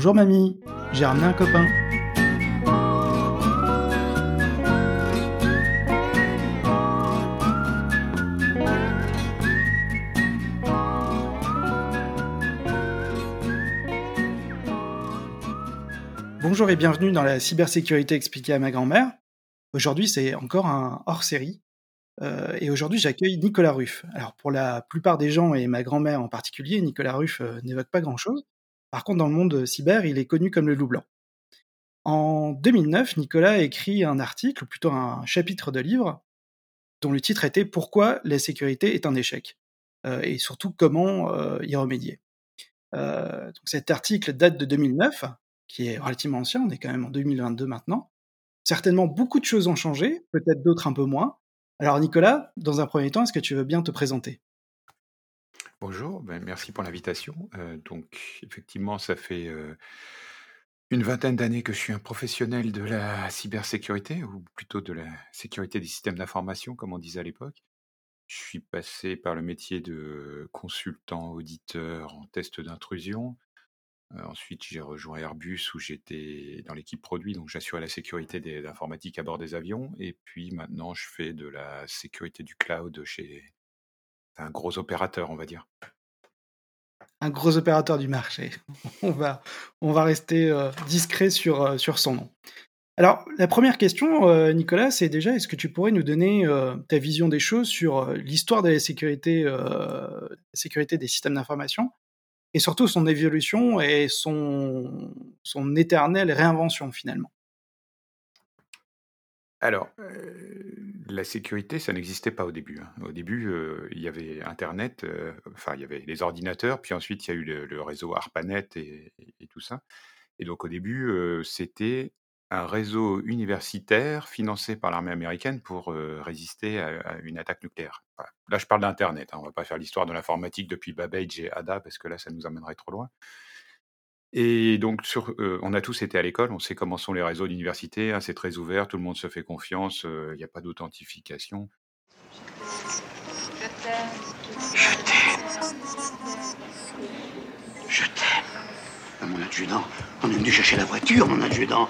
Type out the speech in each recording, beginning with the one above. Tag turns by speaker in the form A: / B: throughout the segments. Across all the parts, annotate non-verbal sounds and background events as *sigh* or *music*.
A: Bonjour mamie, j'ai ramené un copain. Bonjour et bienvenue dans la cybersécurité expliquée à ma grand-mère. Aujourd'hui, c'est encore un hors-série. Euh, et aujourd'hui, j'accueille Nicolas Ruff. Alors, pour la plupart des gens, et ma grand-mère en particulier, Nicolas Ruff euh, n'évoque pas grand-chose. Par contre, dans le monde cyber, il est connu comme le loup blanc. En 2009, Nicolas a écrit un article, ou plutôt un chapitre de livre, dont le titre était Pourquoi la sécurité est un échec? Euh, et surtout comment y remédier. cet article date de 2009, qui est relativement ancien, on est quand même en 2022 maintenant. Certainement, beaucoup de choses ont changé, peut-être d'autres un peu moins. Alors Nicolas, dans un premier temps, est-ce que tu veux bien te présenter?
B: Bonjour, ben, merci pour l'invitation. Euh, donc effectivement, ça fait euh, une vingtaine d'années que je suis un professionnel de la cybersécurité, ou plutôt de la sécurité des systèmes d'information, comme on disait à l'époque. Je suis passé par le métier de consultant, auditeur en test d'intrusion, ensuite, j'ai rejoint Airbus où j'étais dans l'équipe produit, donc j'assurais la sécurité des l'informatique à bord des avions et puis maintenant je fais de la sécurité du cloud chez un gros opérateur, on va dire.
A: Un gros opérateur du marché. *laughs* On va rester, discret sur, sur son nom. Alors la première question, Nicolas, c'est déjà est-ce que tu pourrais nous donner, ta vision des choses sur, l'histoire de la sécurité, des systèmes d'information? et surtout son évolution et son éternelle réinvention finalement?
B: Alors, la sécurité, ça n'existait pas au début. Hein. Au début, il y avait Internet, enfin, il y avait les ordinateurs, puis ensuite, il y a eu le, réseau ARPANET et, tout ça. Et donc, au début, c'était un réseau universitaire financé par l'armée américaine pour résister à, une attaque nucléaire. Là, je parle d'Internet. Hein, on ne va pas faire l'histoire de l'informatique depuis Babbage et Ada parce que là, ça nous amènerait trop loin. Et donc, sur, on a tous été à l'école, on sait comment sont les réseaux d'université, hein, c'est très ouvert, tout le monde se fait confiance, il n'y a pas d'authentification.
C: Je t'aime. Je t'aime. Mon adjudant, on est venu chercher la voiture, mon adjudant.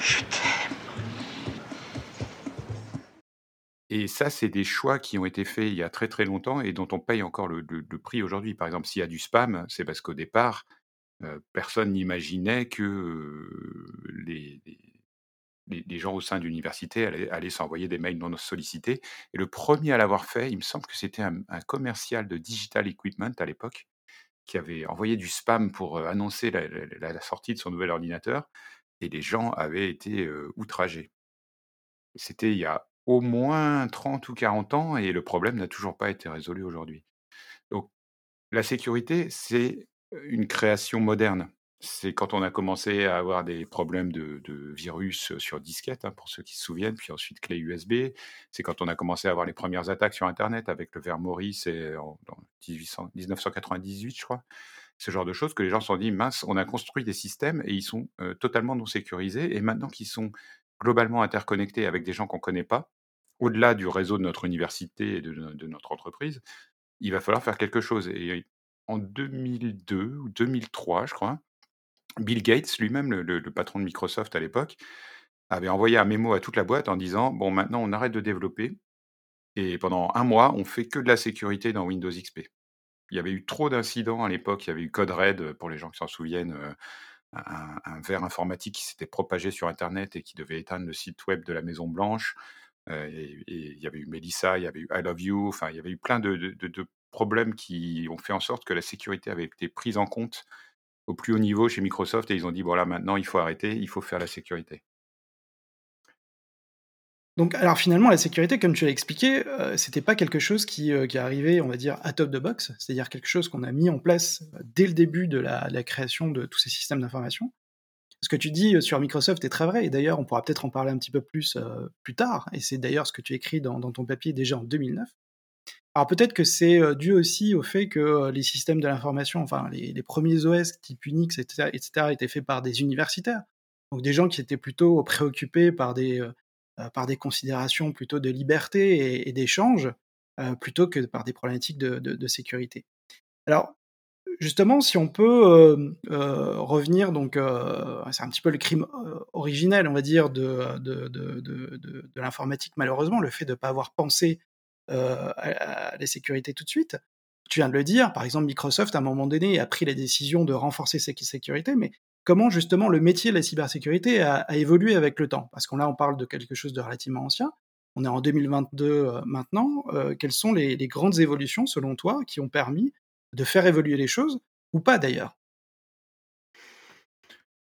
C: Je t'aime.
B: Et ça, c'est des choix qui ont été faits il y a très très longtemps et dont on paye encore le, prix aujourd'hui. Par exemple, s'il y a du spam, c'est parce qu'au départ, euh, personne n'imaginait que euh, les, gens au sein de allaient, s'envoyer des mails non sollicités. Et le premier à l'avoir fait, il me semble que c'était un, commercial de digital equipment à l'époque qui avait envoyé du spam pour euh, annoncer la sortie de son nouvel ordinateur et les gens avaient été outragés. C'était il y a au moins 30 ou 40 ans et le problème n'a toujours pas été résolu aujourd'hui. Donc la sécurité, c'est une création moderne. C'est quand on a commencé à avoir des problèmes de, virus sur disquette, hein, pour ceux qui se souviennent, puis ensuite clé USB. C'est quand on a commencé à avoir les premières attaques sur Internet avec le verre Maurice en, 1998, je crois ce genre de choses, que les gens se sont dit, mince, on a construit des systèmes et ils sont totalement non sécurisés. Et maintenant qu'ils sont globalement interconnectés avec des gens qu'on ne connaît pas, au-delà du réseau de notre université et de, notre entreprise, il va falloir faire quelque chose. Et en 2002 ou 2003, je crois, Bill Gates, lui-même, le, patron de Microsoft à l'époque, avait envoyé un mémo à toute la boîte en disant, bon, maintenant on arrête de développer. Et pendant un mois, on fait que de la sécurité dans Windows XP il y avait eu trop d'incidents à l'époque. Il y avait eu Code Red, pour les gens qui s'en souviennent, un, un, verre informatique qui s'était propagé sur Internet et qui devait éteindre le site web de la Maison Blanche. et, il y avait eu Melissa, il y avait eu I Love You. Enfin, il y avait eu plein de, problèmes qui ont fait en sorte que la sécurité avait été prise en compte au plus haut niveau chez Microsoft et ils ont dit voilà, maintenant il faut arrêter, il faut faire la sécurité.
A: Donc, alors finalement, la sécurité, comme tu l'as expliqué, euh, c'était pas quelque chose qui, euh, qui est arrivé, on va dire, à top de box, c'est-à-dire quelque chose qu'on a mis en place euh, dès le début de la, création de tous ces systèmes d'information. Ce que tu dis sur Microsoft est très vrai, et d'ailleurs, on pourra peut-être en parler un petit peu plus plus tard, et c'est d'ailleurs ce que tu écris dans, ton papier déjà en 2009. Alors peut-être que c'est dû aussi au fait que les systèmes de l'information, enfin les, premiers OS type Unix, etc., etc., étaient faits par des universitaires, donc des gens qui étaient plutôt préoccupés par des euh, considérations plutôt de liberté et, d'échange, euh, plutôt que par des problématiques de, sécurité. Alors, justement, si on peut revenir, donc c'est un petit peu le crime originel, on va dire, de, de l'informatique, malheureusement, le fait de ne pas avoir pensé à, la sécurité tout de suite. Tu viens de le dire, par exemple, Microsoft, à un moment donné, a pris la décision de renforcer sa sécurité, mais comment justement le métier de la cybersécurité a, évolué avec le temps? Parce qu'on là, on parle de quelque chose de relativement ancien. On est en 2022 maintenant. quelles sont les, les grandes évolutions, selon toi, qui ont permis de faire évoluer les choses, ou pas d'ailleurs?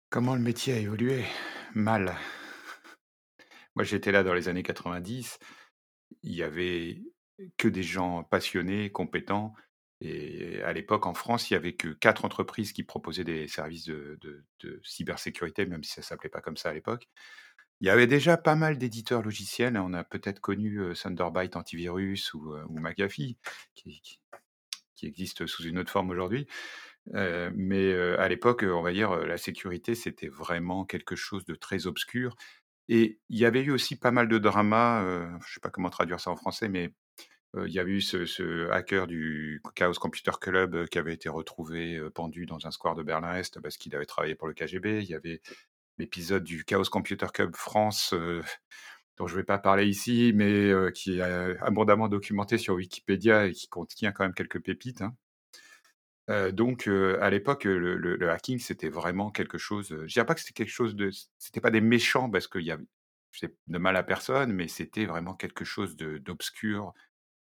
B: Comment le métier a évolué? Mal. Moi, j'étais là dans les années 90. Il y avait que des gens passionnés, compétents. Et à l'époque, en France, il y avait que quatre entreprises qui proposaient des services de, cybersécurité, même si ça s'appelait pas comme ça à l'époque. Il y avait déjà pas mal d'éditeurs logiciels. On a peut-être connu Thunderbyte Antivirus ou, ou McAfee, qui, qui existe sous une autre forme aujourd'hui. mais à l'époque, on va dire, la sécurité, c'était vraiment quelque chose de très obscur. Et il y avait eu aussi pas mal de dramas, je ne sais pas comment traduire ça en français, mais il y avait eu ce, hacker du Chaos Computer Club qui avait été retrouvé pendu dans un square de Berlin-Est parce qu'il avait travaillé pour le KGB. Il y avait l'épisode du Chaos Computer Club France dont je ne vais pas parler ici, mais qui est abondamment documenté sur Wikipédia et qui contient quand même quelques pépites. Hein. Donc, à l'époque, le, hacking, c'était vraiment quelque chose. je dirais pas que c'était quelque chose de. C'était pas des méchants parce qu'il y avait de mal à personne, mais c'était vraiment quelque chose d'obscur,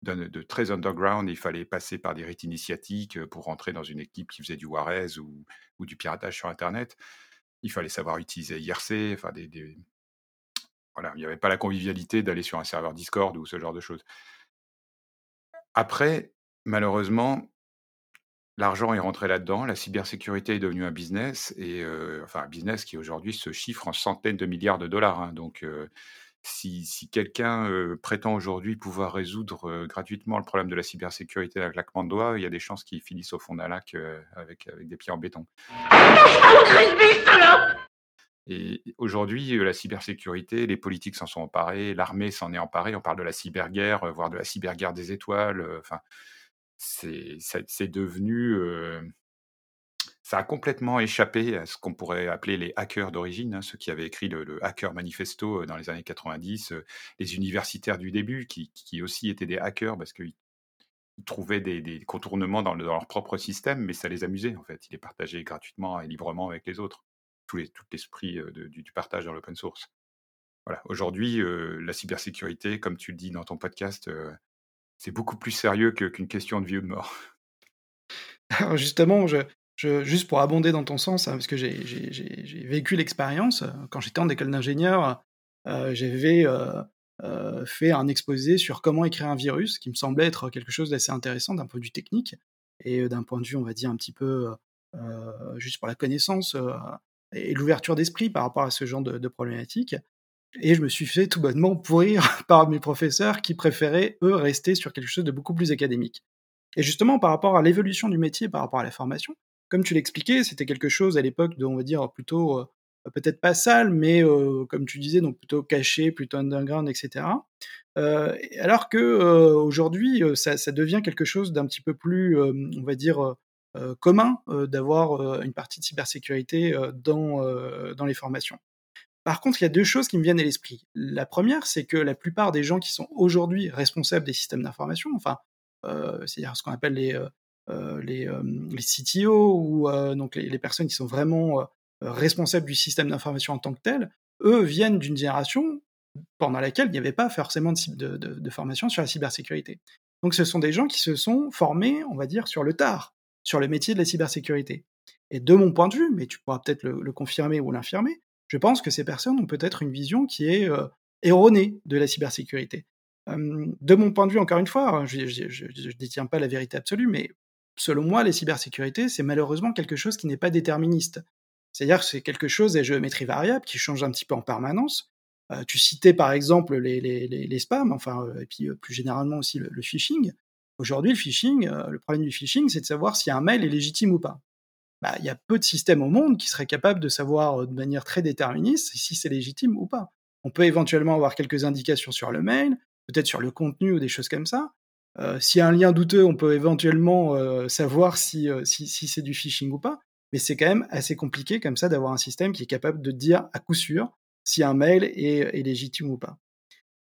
B: de, très underground. Il fallait passer par des rites initiatiques pour rentrer dans une équipe qui faisait du Juarez ou, du piratage sur Internet. Il fallait savoir utiliser IRC, enfin des, il n'y avait pas la convivialité d'aller sur un serveur Discord ou ce genre de choses. Après, malheureusement, l'argent est rentré là-dedans, la cybersécurité est devenue un business, et enfin un business qui aujourd'hui se chiffre en centaines de milliards de dollars. Hein. donc, si, quelqu'un prétend aujourd'hui pouvoir résoudre gratuitement le problème de la cybersécurité avec claquement de doigts, il y a des chances qu'il finisse au fond d'un lac avec, avec des pieds en béton. Et aujourd'hui, la cybersécurité, les politiques s'en sont emparés, l'armée s'en est emparée. On parle de la cyberguerre, voire de la cyberguerre des étoiles. Enfin, c'est devenu. ça a complètement échappé à ce qu'on pourrait appeler les hackers d'origine, hein, ceux qui avaient écrit le, Hacker Manifesto dans les années 90, les universitaires du début, qui, aussi étaient des hackers parce qu'ils trouvaient des, contournements dans, leur propre système, mais ça les amusait en fait. Ils les partageaient gratuitement et librement avec les autres tout l'esprit du, partage dans l'open source. Voilà. Aujourd'hui, la cybersécurité, comme tu le dis dans ton podcast, c'est beaucoup plus sérieux qu'une question de vie ou de mort.
A: Justement, juste pour abonder dans ton sens, hein, parce que j'ai vécu l'expérience, quand j'étais en école d'ingénieur, j'avais fait un exposé sur comment écrire un virus, qui me semblait être quelque chose d'assez intéressant d'un point de vue technique, et d'un point de vue, on va dire, un petit peu, juste pour la connaissance, et l'ouverture d'esprit par rapport à ce genre de, problématiques. Et je me suis fait tout bonnement pourrir *laughs* par mes professeurs qui préféraient, eux, rester sur quelque chose de beaucoup plus académique. Et justement, par rapport à l'évolution du métier, par rapport à la formation, comme tu l'expliquais, c'était quelque chose à l'époque de, on va dire, plutôt, euh, peut-être pas sale, mais euh, comme tu disais, donc plutôt caché, plutôt underground, etc. Euh, alors que aujourd'hui, ça, ça, devient quelque chose d'un petit peu plus, on va dire, commun d'avoir une partie de cybersécurité dans, dans les formations. Par contre, il y a deux choses qui me viennent à l'esprit. La première, c'est que la plupart des gens qui sont aujourd'hui responsables des systèmes d'information, enfin, c'est-à-dire ce qu'on appelle les, les, les, CTO ou donc les, personnes qui sont vraiment responsables du système d'information en tant que tel, eux viennent d'une génération pendant laquelle il n'y avait pas forcément de, formation sur la cybersécurité. Donc ce sont des gens qui se sont formés, on va dire, sur le tard sur le métier de la cybersécurité. Et de mon point de vue, mais tu pourras peut-être le, confirmer ou l'infirmer, je pense que ces personnes ont peut-être une vision qui est euh, erronée de la cybersécurité. de mon point de vue, encore une fois, je ne détiens pas la vérité absolue, mais selon moi, la cybersécurité, c'est malheureusement quelque chose qui n'est pas déterministe. C'est-à-dire que c'est quelque chose à géométrie variable qui change un petit peu en permanence. Euh, tu citais par exemple les, spams, enfin, euh, et puis plus généralement aussi le phishing. Aujourd'hui, le phishing, le problème du phishing, c'est de savoir si un mail est légitime ou pas. Bah, il y a peu de systèmes au monde qui seraient capables de savoir euh, de manière très déterministe si c'est légitime ou pas. On peut éventuellement avoir quelques indications sur le mail, peut-être sur le contenu ou des choses comme ça, S'il y a un lien douteux, on peut éventuellement savoir si, si, si c'est du phishing ou pas. Mais c'est quand même assez compliqué comme ça d'avoir un système qui est capable de dire à coup sûr si un mail est, légitime ou pas.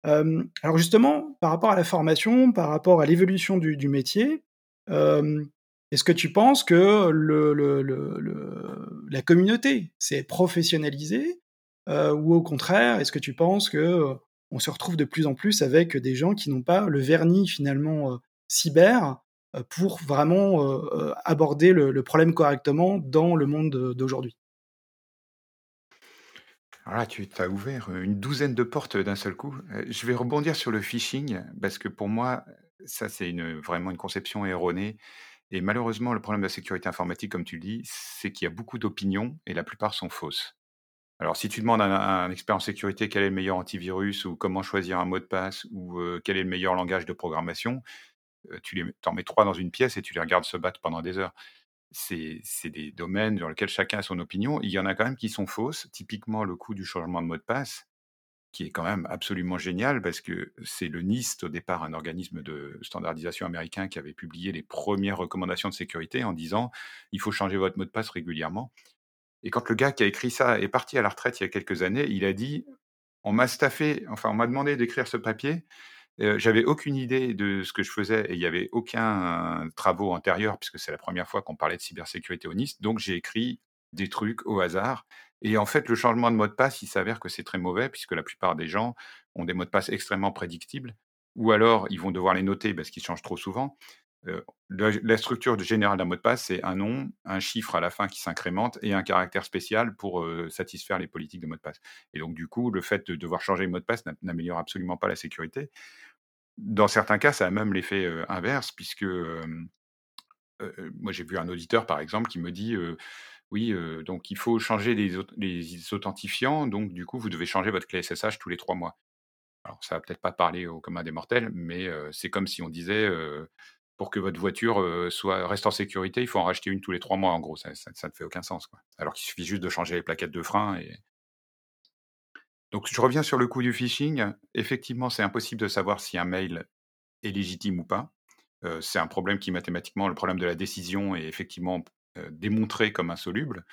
A: alors justement, par rapport à la formation, par rapport à l'évolution du, métier, est-ce que tu penses que la communauté s'est professionnalisée ou au contraire, est-ce que tu penses que on se retrouve de plus en plus avec des gens qui n'ont pas le vernis finalement cyber pour vraiment aborder le, problème correctement dans le monde d'aujourd'hui?
B: Alors là, tu as ouvert une douzaine de portes d'un seul coup. Je vais rebondir sur le phishing parce que pour moi, ça c'est vraiment une conception erronée. Et malheureusement, le problème de la sécurité informatique, comme tu le dis, c'est qu'il y a beaucoup d'opinions et la plupart sont fausses. Alors, si tu demandes à un, expert en sécurité quel est le meilleur antivirus ou comment choisir un mot de passe ou quel est le meilleur langage de programmation, tu les, en mets trois dans une pièce et tu les regardes se battre pendant des heures. C'est des domaines dans lesquels chacun a son opinion. Il y en a quand même qui sont fausses. Typiquement, le coût du changement de mot de passe qui est quand même absolument génial parce que c'est le NIST, au départ, un organisme de standardisation américain qui avait publié les premières recommandations de sécurité en disant il faut changer votre mot de passe régulièrement. Et quand le gars qui a écrit ça est parti à la retraite il y a quelques années, il a dit on m'a staffé, enfin on m'a demandé d'écrire ce papier. Euh, j'avais aucune idée de ce que je faisais et il n'y avait aucun travaux antérieurs puisque c'est la première fois qu'on parlait de cybersécurité au NIST. Donc j'ai écrit des trucs au hasard et en fait, le changement de mot de passe, il s'avère que c'est très mauvais, puisque la plupart des gens ont des mots de passe extrêmement prédictibles, ou alors ils vont devoir les noter parce qu'ils changent trop souvent. la, structure générale d'un mot de passe, c'est un nom, un chiffre à la fin qui s'incrémente et un caractère spécial pour satisfaire les politiques de mot de passe. Et donc, du coup, le fait de devoir changer le mot de passe n'améliore absolument pas la sécurité. Dans certains cas, ça a même l'effet inverse, puisque moi, j'ai vu un auditeur, par exemple, qui me dit oui, donc il faut changer les, authentifiants, donc du coup, vous devez changer votre clé SSH tous les trois mois. Alors, ça va peut-être pas parler au commun des mortels, mais c'est comme si on disait pour que votre voiture soit reste en sécurité, il faut en racheter une tous les trois mois. En gros, ça, ne fait aucun sens. Alors qu'il suffit juste de changer les plaquettes de frein. Donc, je reviens sur le coup du phishing. Effectivement, c'est impossible de savoir si un mail est légitime ou pas. c'est un problème qui mathématiquement, le problème de la décision est effectivement démontré comme insoluble.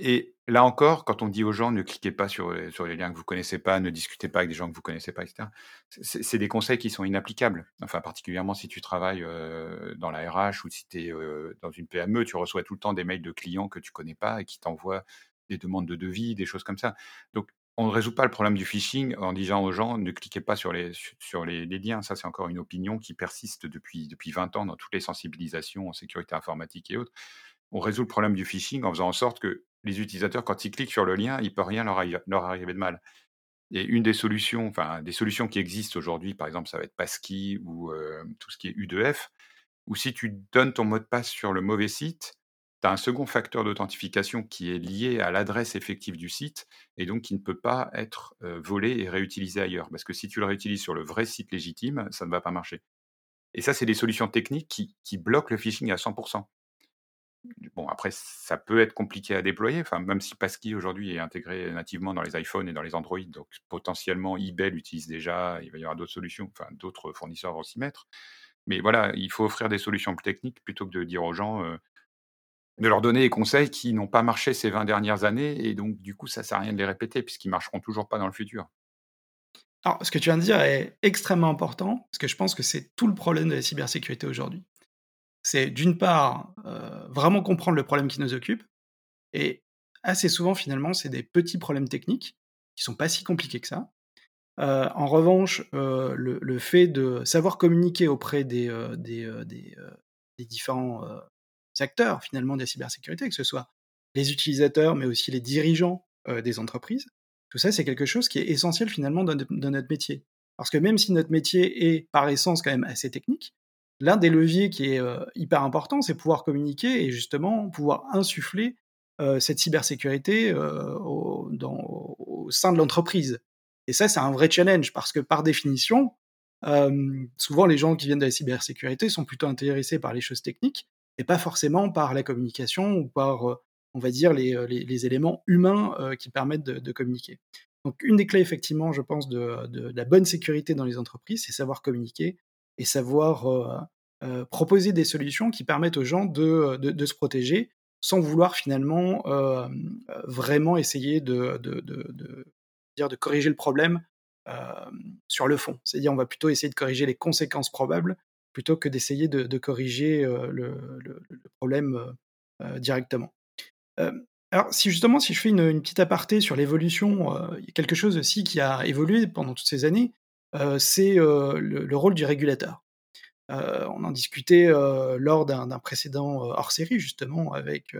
B: Et là encore, quand on dit aux gens ne cliquez pas sur, sur les liens que vous connaissez pas, ne discutez pas avec des gens que vous connaissez pas, etc., c'est des conseils qui sont inapplicables. Enfin, particulièrement si tu travailles euh, dans la RH ou si tu es euh, dans une PME, tu reçois tout le temps des mails de clients que tu connais pas et qui t'envoient des demandes de devis, des choses comme ça. Donc, on ne résout pas le problème du phishing en disant aux gens ne cliquez pas sur les, sur les, liens. Ça, c'est encore une opinion qui persiste depuis, depuis 20 ans dans toutes les sensibilisations en sécurité informatique et autres. On résout le problème du phishing en faisant en sorte que les utilisateurs, quand ils cliquent sur le lien, il ne peut rien leur, arriver de mal. Et une des solutions, enfin, des solutions qui existent aujourd'hui, par exemple, ça va être Passkey ou euh, tout ce qui est U2F, où si tu donnes ton mot de passe sur le mauvais site, tu as un second facteur d'authentification qui est lié à l'adresse effective du site et donc qui ne peut pas être volé et réutilisé ailleurs. Parce que si tu le réutilises sur le vrai site légitime, ça ne va pas marcher. Et ça, c'est des solutions techniques qui, bloquent le phishing à 100%. Bon, après, ça peut être compliqué à déployer, même si Passkey aujourd'hui est intégré nativement dans les iPhones et dans les Android, donc potentiellement eBay l'utilise déjà, il va y avoir d'autres solutions, enfin, d'autres fournisseurs vont s'y mettre. Mais voilà, il faut offrir des solutions techniques plutôt que de dire aux gens, de leur donner des conseils qui n'ont pas marché ces 20 dernières années, et donc du coup, ça ne sert à rien de les répéter, puisqu'ils marcheront toujours pas dans le futur.
A: Alors, ce que tu viens de dire est extrêmement important, parce que je pense que c'est tout le problème de la cybersécurité aujourd'hui. C'est d'une part, euh, vraiment comprendre le problème qui nous occupe, et assez souvent, finalement, c'est des petits problèmes techniques, qui sont pas si compliqués que ça. Euh, en revanche, euh, le, fait de savoir communiquer auprès des différents acteurs finalement de la cybersécurité, que ce soit les utilisateurs, mais aussi les dirigeants euh, des entreprises. Tout ça, c'est quelque chose qui est essentiel finalement dans, notre métier. Parce que même si notre métier est par essence quand même assez technique, l'un des leviers qui est euh, hyper important, c'est pouvoir communiquer et justement pouvoir insuffler euh, cette cybersécurité au, au, sein de l'entreprise. Et ça, c'est un vrai challenge parce que par définition, souvent les gens qui viennent de la cybersécurité sont plutôt intéressés par les choses techniques et pas forcément par la communication ou par, euh, on va dire, les, euh, éléments humains euh, qui permettent de, communiquer. Donc une des clés, effectivement, je pense, de, la bonne sécurité dans les entreprises, c'est savoir communiquer et savoir proposer des solutions qui permettent aux gens de, de, se protéger sans vouloir finalement vraiment essayer de, de, dire de corriger le problème sur le fond. C'est-à-dire on va plutôt essayer de corriger les conséquences probables plutôt que d'essayer de, corriger le, problème directement. alors, si justement, si je fais une, petite aparté sur l'évolution, il y a quelque chose aussi qui a évolué pendant toutes ces années, c'est le, rôle du régulateur. on en discutait lors d'un précédent hors-série, justement, avec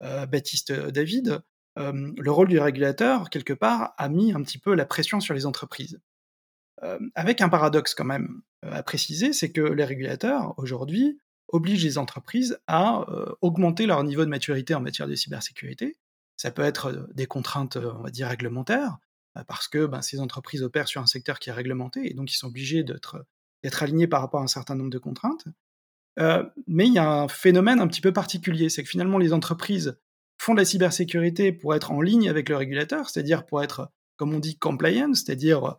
A: Baptiste David. le rôle du régulateur, quelque part, a mis un petit peu la pression sur les entreprises. Avec un paradoxe quand même à préciser, c'est que les régulateurs, aujourd'hui, obligent les entreprises à augmenter leur niveau de maturité en matière de cybersécurité. Ça peut être des contraintes, on va dire, réglementaires, parce que ben, ces entreprises opèrent sur un secteur qui est réglementé, et donc ils sont obligés d'être alignés par rapport à un certain nombre de contraintes. mais il y a un phénomène un petit peu particulier, c'est que finalement les entreprises font de la cybersécurité pour être en ligne avec le régulateur, c'est-à-dire pour être, comme on dit, compliant, c'est-à-dire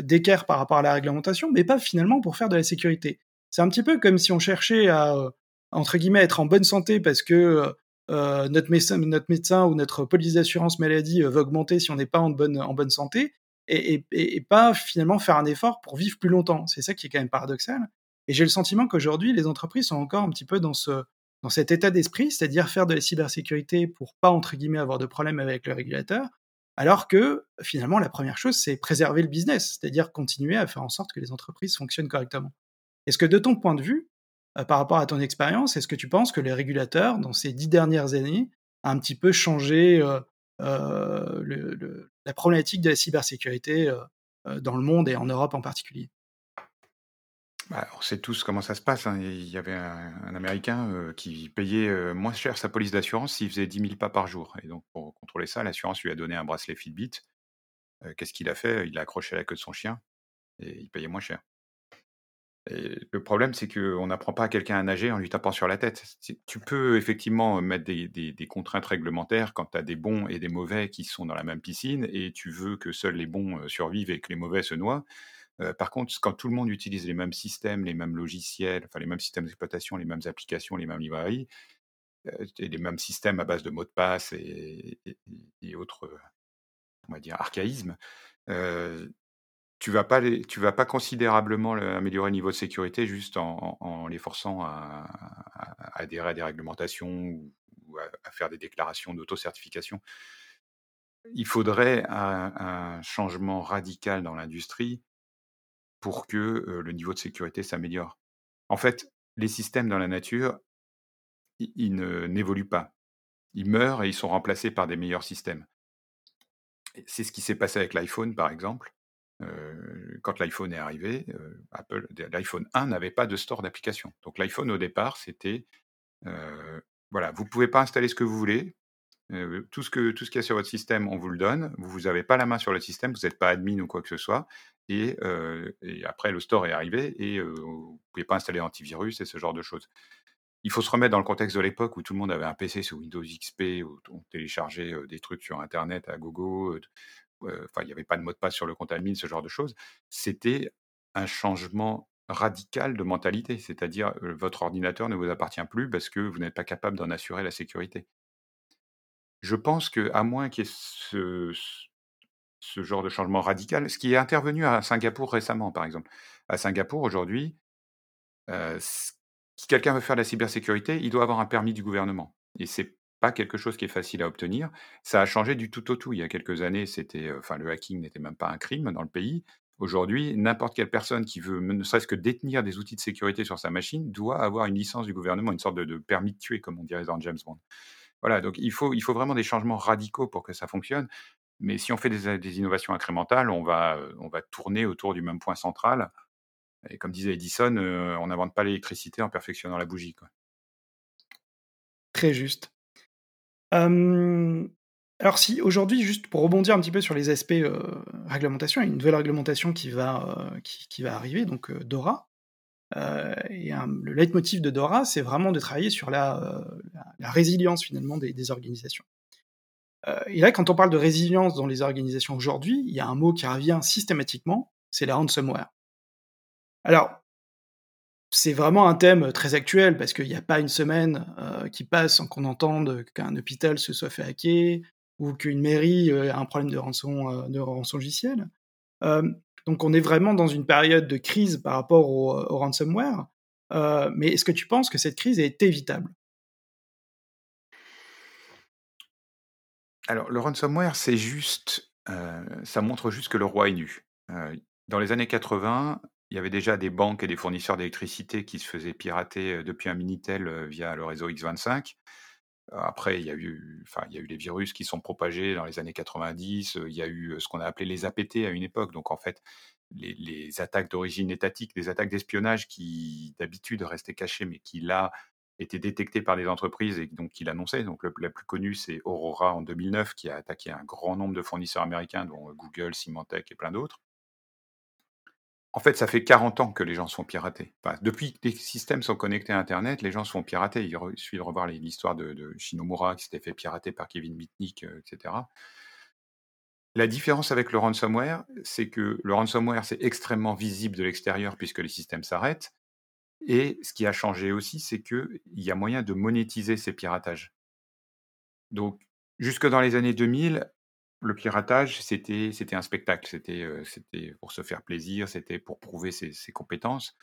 A: d'équerre par rapport à la réglementation, mais pas finalement pour faire de la sécurité. C'est un petit peu comme si on cherchait à, entre guillemets, être en bonne santé parce que notre, médecin, notre médecin ou notre police d'assurance maladie va augmenter si on n'est pas en bonne, en bonne santé, et, et, pas finalement faire un effort pour vivre plus longtemps. C'est ça qui est quand même paradoxal. Et j'ai le sentiment qu'aujourd'hui, les entreprises sont encore un petit peu dans, ce, dans cet état d'esprit, c'est-à-dire faire de la cybersécurité pour pas, entre guillemets, avoir de problème avec le régulateur, alors que finalement, la première chose, c'est préserver le business, c'est-à-dire continuer à faire en sorte que les entreprises fonctionnent correctement. Est-ce que de ton point de vue, euh, par rapport à ton expérience, est-ce que tu penses que les régulateurs, dans ces dix dernières années, ont un petit peu changé euh, euh, la problématique de la cybersécurité dans le monde et en Europe en particulier?
B: Bah, on sait tous comment ça se passe. Hein. Il y avait un, Américain euh, qui payait euh, moins cher sa police d'assurance s'il faisait 10 000 pas par jour. Et donc, pour contrôler ça, l'assurance lui a donné un bracelet Fitbit. Euh, qu'est-ce qu'il a fait? Il a accroché à la queue de son chien et il payait moins cher. Et le problème, c'est qu'on n'apprend pas à quelqu'un à nager en lui tapant sur la tête. Tu peux effectivement mettre des, des contraintes réglementaires quand tu as des bons et des mauvais qui sont dans la même piscine et tu veux que seuls les bons survivent et que les mauvais se noient par contre, quand tout le monde utilise les mêmes systèmes, les mêmes logiciels, enfin les mêmes systèmes d'exploitation, les mêmes applications, les mêmes librairies, et les mêmes systèmes à base de mots de passe et, autres, on va dire, archaïsmes, tu vas pas vas pas considérablement améliorer le niveau de sécurité juste en, les forçant à, adhérer à des réglementations ou, à, faire des déclarations d'autocertification. Il faudrait un, changement radical dans l'industrie pour que le niveau de sécurité s'améliore. En fait, les systèmes dans la nature, ils, n'évoluent pas. Ils meurent et ils sont remplacés par des meilleurs systèmes. C'est ce qui s'est passé avec l'iPhone, par exemple. quand l'iPhone est arrivé, l'iPhone 1 n'avait pas de store d'applications. Donc l'iPhone au départ, c'était voilà, vous pouvez pas installer ce que vous voulez, tout ce que tout ce qu'il y a sur votre système, on vous le donne. Vous n'avez pas la main sur le système, vous n'êtes pas admin ou quoi que ce soit. Et, après, le store est arrivé et vous ne pouvez pas installer antivirus et ce genre de choses. Il faut se remettre dans le contexte de l'époque où tout le monde avait un PC sous Windows XP, où on téléchargeait des trucs sur Internet à gogo. Enfin, il n'y avait pas de mot de passe sur le compte admin, ce genre de choses. C'était un changement radical de mentalité, c'est-à-dire votre ordinateur ne vous appartient plus parce que vous n'êtes pas capable d'en assurer la sécurité. Je pense qu'à moins qu'il y ait ce, genre de changement radical, ce qui est intervenu à Singapour récemment, par exemple. À Singapour, aujourd'hui, si quelqu'un veut faire de la cybersécurité, il doit avoir un permis du gouvernement. Et c'est pas quelque chose qui est facile à obtenir. Ça a changé du tout au tout. Il y a quelques années, c'était, enfin, le hacking n'était même pas un crime dans le pays. Aujourd'hui, n'importe quelle personne qui veut, ne serait-ce que détenir des outils de sécurité sur sa machine, doit avoir une licence du gouvernement, une sorte de, de permis de tuer, comme on dirait dans James Bond. Voilà, donc il faut, vraiment des changements radicaux pour que ça fonctionne. Mais si on fait des, innovations incrémentales, on va, on va tourner autour du même point central. Et comme disait Edison, on n'invente pas l'électricité en perfectionnant la bougie.
A: Très juste. alors si aujourd'hui, juste pour rebondir un petit peu sur les aspects réglementation, il y a une nouvelle réglementation qui va, qui, va arriver, donc Dora. Et le leitmotiv de Dora, c'est vraiment de travailler sur la, la, résilience finalement des organisations. Euh, et là, quand on parle de résilience dans les organisations aujourd'hui, il y a un mot qui revient systématiquement, c'est la ransomware. Alors, c'est vraiment un thème très actuel parce qu'il n'y a pas une semaine qui passe sans qu'on entende qu'un hôpital se soit fait hacker ou qu'une mairie a un problème de rançon, de rançon logiciel. Donc on est vraiment dans une période de crise par rapport au, au ransomware. mais est-ce que tu penses que cette crise est évitable?
B: Alors, le ransomware, c'est juste, euh, ça montre juste que le roi est nu. Euh, dans les années 80, il y avait déjà des banques et des fournisseurs d'électricité qui se faisaient pirater euh, depuis un Minitel via le réseau X25. Après, il y a eu, enfin, les virus qui sont propagés dans les années 90. Il y a eu ce qu'on a appelé les APT à une époque. Donc, en fait, les, attaques d'origine étatique, des attaques d'espionnage qui d'habitude restaient cachées, mais qui là été détecté par des entreprises et donc qui l'annonçait. Donc la plus connue, c'est Aurora en 2009, qui a attaqué un grand nombre de fournisseurs américains, dont Google, Symantec et plein d'autres. En fait, ça fait 40 ans que les gens sont piratés. depuis que les systèmes sont connectés à Internet, les gens sont piratés. Il suffit de revoir l'histoire de, de, Shinomura qui s'était fait pirater par Kevin Mitnick, euh, etc. La différence avec le ransomware, c'est que le ransomware, c'est extrêmement visible de l'extérieur puisque les systèmes s'arrêtent. Et ce qui a changé aussi, c'est qu'il y a moyen de monétiser ces piratages. Donc, jusque dans les années 2000, le piratage, c'était, un spectacle, c'était, c'était pour se faire plaisir, c'était pour prouver ses, compétences.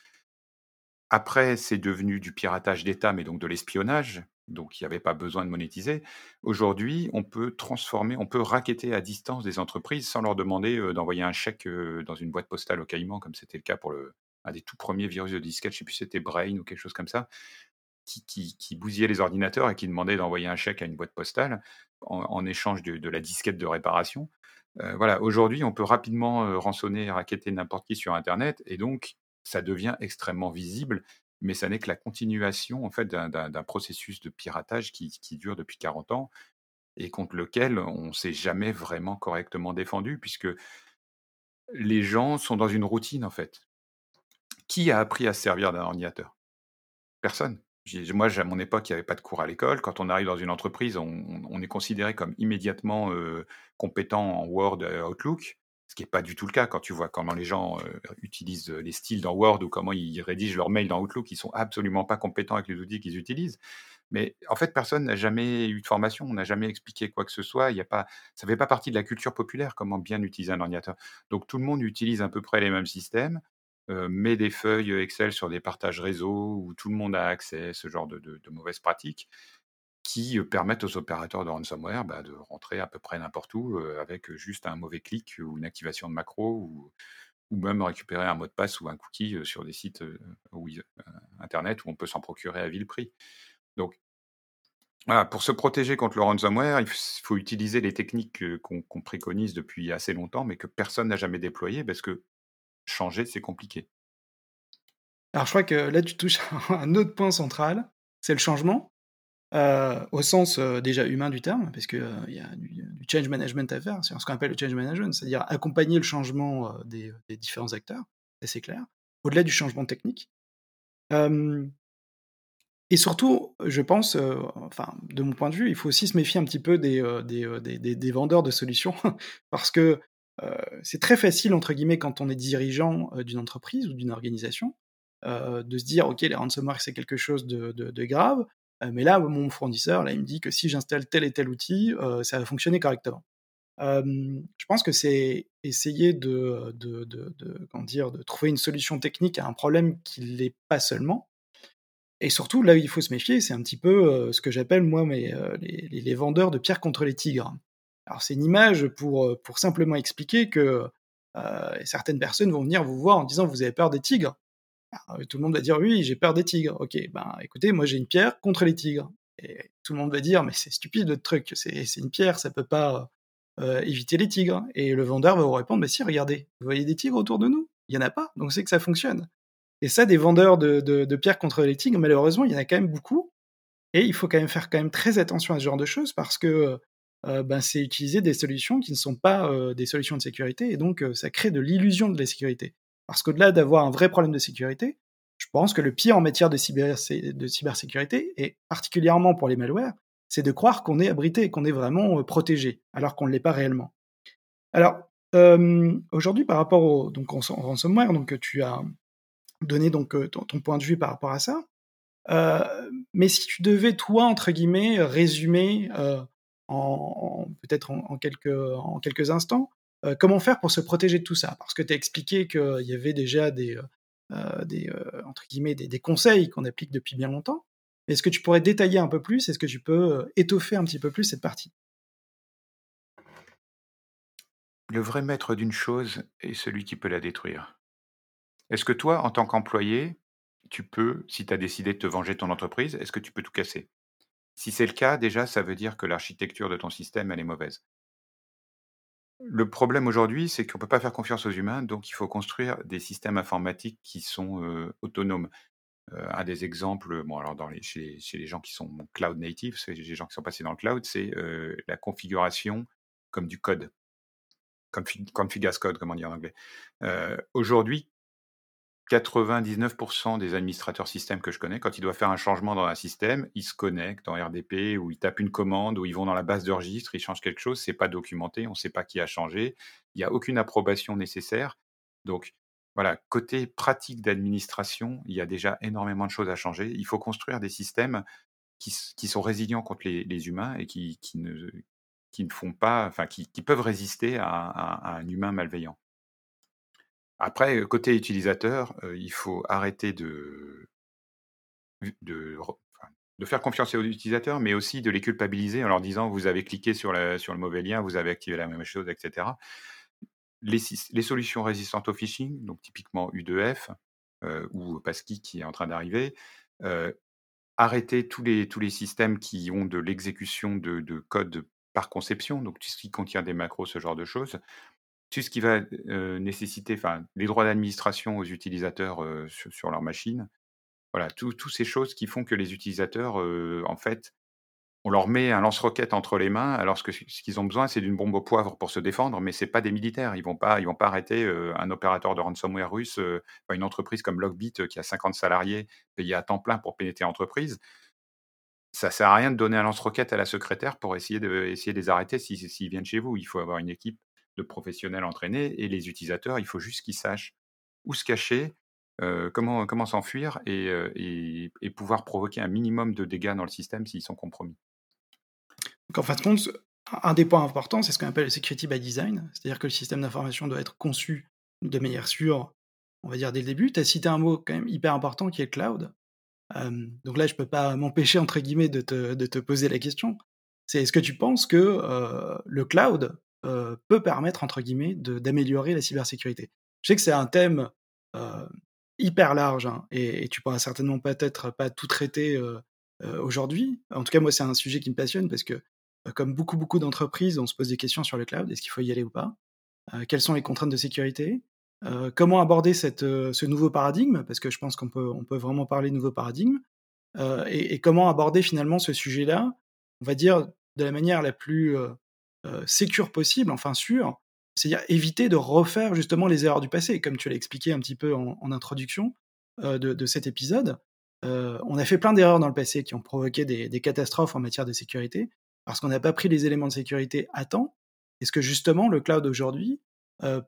B: Après, c'est devenu du piratage d'État, mais donc de l'espionnage, donc il n'y avait pas besoin de monétiser. Aujourd'hui, on peut transformer, on peut raqueter à distance des entreprises sans leur demander d'envoyer un chèque dans une boîte postale au Caïman, comme c'était le cas pour un des tout premiers virus de disquette, je ne sais plus si c'était Brain ou quelque chose comme ça, qui, bousillait les ordinateurs et qui demandait d'envoyer un chèque à une boîte postale en, échange de, la disquette de réparation. Euh, voilà, aujourd'hui, on peut rapidement euh, rançonner et raqueter n'importe qui sur Internet, et donc ça devient extrêmement visible, mais ça n'est que la continuation en fait d'un processus de piratage qui, qui, dure depuis 40 ans et contre lequel on ne s'est jamais vraiment correctement défendu, puisque les gens sont dans une routine en fait. Qui a appris à se servir d'un ordinateur? Personne. Moi, à mon époque, il n'y avait pas de cours à l'école. Quand on arrive dans une entreprise, on, est considéré comme immédiatement compétent en Word, Outlook, ce qui n'est pas du tout le cas quand tu vois comment les gens utilisent les styles dans Word ou comment ils rédigent leurs mails dans Outlook. Ils sont absolument pas compétents avec les outils qu'ils utilisent. Mais en fait, personne n'a jamais eu de formation, on n'a jamais expliqué quoi que ce soit. Il y a pas, ça ne fait pas partie de la culture populaire comment bien utiliser un ordinateur. Donc tout le monde utilise à peu près les mêmes systèmes met des feuilles Excel sur des partages réseau où tout le monde a accès, ce genre de, mauvaises pratiques qui permettent aux opérateurs de ransomware bah, de rentrer à peu près n'importe où avec juste un mauvais clic ou une activation de macro ou, ou même récupérer un mot de passe ou un cookie sur des sites internet où on peut s'en procurer à vil prix. Donc voilà, pour se protéger contre le ransomware, il faut utiliser les techniques qu'on préconise depuis assez longtemps, mais que personne n'a jamais déployées parce que changer, c'est compliqué.
A: Alors je crois que là, tu touches *laughs* à un autre point central, c'est le changement, euh, au sens euh, déjà humain du terme, parce qu'il euh, y a du, change management à faire, c'est ce qu'on appelle le change management, c'est-à-dire accompagner le changement des, différents acteurs, c'est clair, au-delà du changement technique. et surtout, je pense, enfin, de mon point de vue, il faut aussi se méfier un petit peu des, des, des vendeurs de solutions, *laughs* parce que euh, c'est très facile, entre guillemets, quand on est dirigeant euh, d'une entreprise ou d'une organisation, euh, de se dire, OK, les ransomware, c'est quelque chose de, grave, mais là, mon fournisseur, là, il me dit que si j'installe tel et tel outil, ça va fonctionner correctement. je pense que c'est essayer de, de, dire, de trouver une solution technique à un problème qui ne l'est pas seulement. Et surtout, là où il faut se méfier, c'est un petit peu ce que j'appelle, moi, les, les, vendeurs de pierre contre les tigres. Alors c'est une image pour, euh, simplement expliquer que euh, certaines personnes vont venir vous voir en disant vous avez peur des tigres. tout le monde va dire oui, j'ai peur des tigres. Ok, ben écoutez, moi j'ai une pierre contre les tigres. Et tout le monde va dire mais c'est stupide le truc, c'est une pierre, ça peut pas euh, éviter les tigres. Et le vendeur va vous répondre mais si, regardez, vous voyez des tigres autour de nous? Il y en a pas, donc c'est que ça fonctionne. Et ça, des vendeurs de, de, pierres contre les tigres, malheureusement, il y en a quand même beaucoup. Et il faut quand même faire quand même très attention à ce genre de choses parce que ben, c'est utiliser des solutions qui ne sont pas euh, des solutions de sécurité, et donc euh, ça crée de l'illusion de la sécurité. Parce qu'au-delà d'avoir un vrai problème de sécurité, je pense que le pire en matière de, cyber, de cybersécurité, et particulièrement pour les malwares, c'est de croire qu'on est abrité, qu'on est vraiment protégé, alors qu'on ne l'est pas réellement. Alors, aujourd'hui, par rapport au, donc, ransomware, donc, tu as donner donc ton, point de vue par rapport à ça. mais si tu devais, toi, entre guillemets, résumer en, peut-être en, quelques, instants, comment faire pour se protéger de tout ça? Parce que tu as expliqué qu'il y avait déjà des, des, entre guillemets, des, des conseils qu'on applique depuis bien longtemps. Est-ce que tu pourrais détailler un peu plus? Est-ce que tu peux étoffer un petit peu plus cette partie?
B: Le vrai maître d'une chose est celui qui peut la détruire. Est-ce que toi, en tant qu'employé, tu peux, si tu as décidé de te venger de ton entreprise, est-ce que tu peux tout casser? Si c'est le cas, déjà, ça veut dire que l'architecture de ton système, elle est mauvaise. Le problème aujourd'hui, c'est qu'on ne peut pas faire confiance aux humains, donc il faut construire des systèmes informatiques qui sont autonomes. un des exemples, bon, alors chez, les gens qui sont cloud native, c'est les gens qui sont passés dans le cloud, c'est la configuration comme du code comme Figas Code, comme on dit en anglais. Aujourd'hui, 99% des administrateurs système que je connais, quand ils doivent faire un changement dans un système, ils se connectent en RDP ou ils tapent une commande ou ils vont dans la base de registre, ils changent quelque chose, c'est pas documenté, on ne sait pas qui a changé, il n'y a aucune approbation nécessaire. Donc voilà, côté pratique d'administration, il y a déjà énormément de choses à changer. Il faut construire des systèmes qui, sont résilients contre les, humains et qui, ne, qui ne font pas, enfin, qui, peuvent résister à, un humain malveillant. Après, côté utilisateur, il faut arrêter de, de, faire confiance aux utilisateurs, mais aussi de les culpabiliser en leur disant vous avez cliqué sur, la, sur le mauvais lien, vous avez activé la même chose, etc. Les, solutions résistantes au phishing, donc typiquement U2F euh, ou Passkey qui est en train d'arriver, arrêter tous les, tous les systèmes qui ont de l'exécution de, de code par conception, donc tout ce qui contient des macros, ce genre de choses. Tout ce qui va nécessiter, les droits d'administration aux utilisateurs sur, leur machine? Voilà, toutes ces choses qui font que les utilisateurs, en fait, on leur met un lance-roquette entre les mains, alors que ce qu'ils ont besoin, c'est d'une bombe au poivre pour se défendre, mais c'est pas des militaires. Ils vont pas, vont pas arrêter un opérateur de ransomware russe, une entreprise comme Lockbit qui a 50 salariés payés à temps plein pour pénétrer l'entreprise ça sert à rien de donner un lance-roquette à la secrétaire pour essayer de, essayer de les arrêter s'ils viennent chez vous. Il faut avoir une équipe de professionnels entraînés et les utilisateurs, il faut juste qu'ils sachent où se cacher, euh, comment, comment s'enfuir euh, et, et, pouvoir provoquer un minimum de dégâts dans le système s'ils sont compromis.
A: En fin de compte, un des points importants, c'est ce qu'on appelle le security by design, c'est-à-dire que le système d'information doit être conçu de manière sûre, on va dire dès le début. Tu as cité un mot quand même hyper important qui est le cloud donc là, je peux pas m'empêcher, entre guillemets, de te, de te, poser la question. C'est est-ce que tu penses que le cloud peut permettre, entre guillemets, d'améliorer la cybersécurité Je sais que c'est un thème hyper large hein, et, tu pourras certainement peut-être pas tout traiter aujourd'hui. En tout cas, moi, c'est un sujet qui me passionne parce que, comme beaucoup, beaucoup d'entreprises, on se pose des questions sur le cloud. Est-ce qu'il faut y aller ou pas? Quelles sont les contraintes de sécurité? Euh, comment aborder cette, euh, ce nouveau paradigme? Parce que je pense qu'on peut, on peut vraiment parler de nouveau paradigme. Euh, et, comment aborder finalement ce sujet-là, on va dire, de la manière la plus sécure possible, enfin sûre, c'est-à-dire éviter de refaire justement les erreurs du passé, comme tu l'as expliqué un petit peu en, introduction de, cet épisode. on a fait plein d'erreurs dans le passé qui ont provoqué des, catastrophes en matière de sécurité, parce qu'on n'a pas pris les éléments de sécurité à temps. Est-ce que justement le cloud aujourd'hui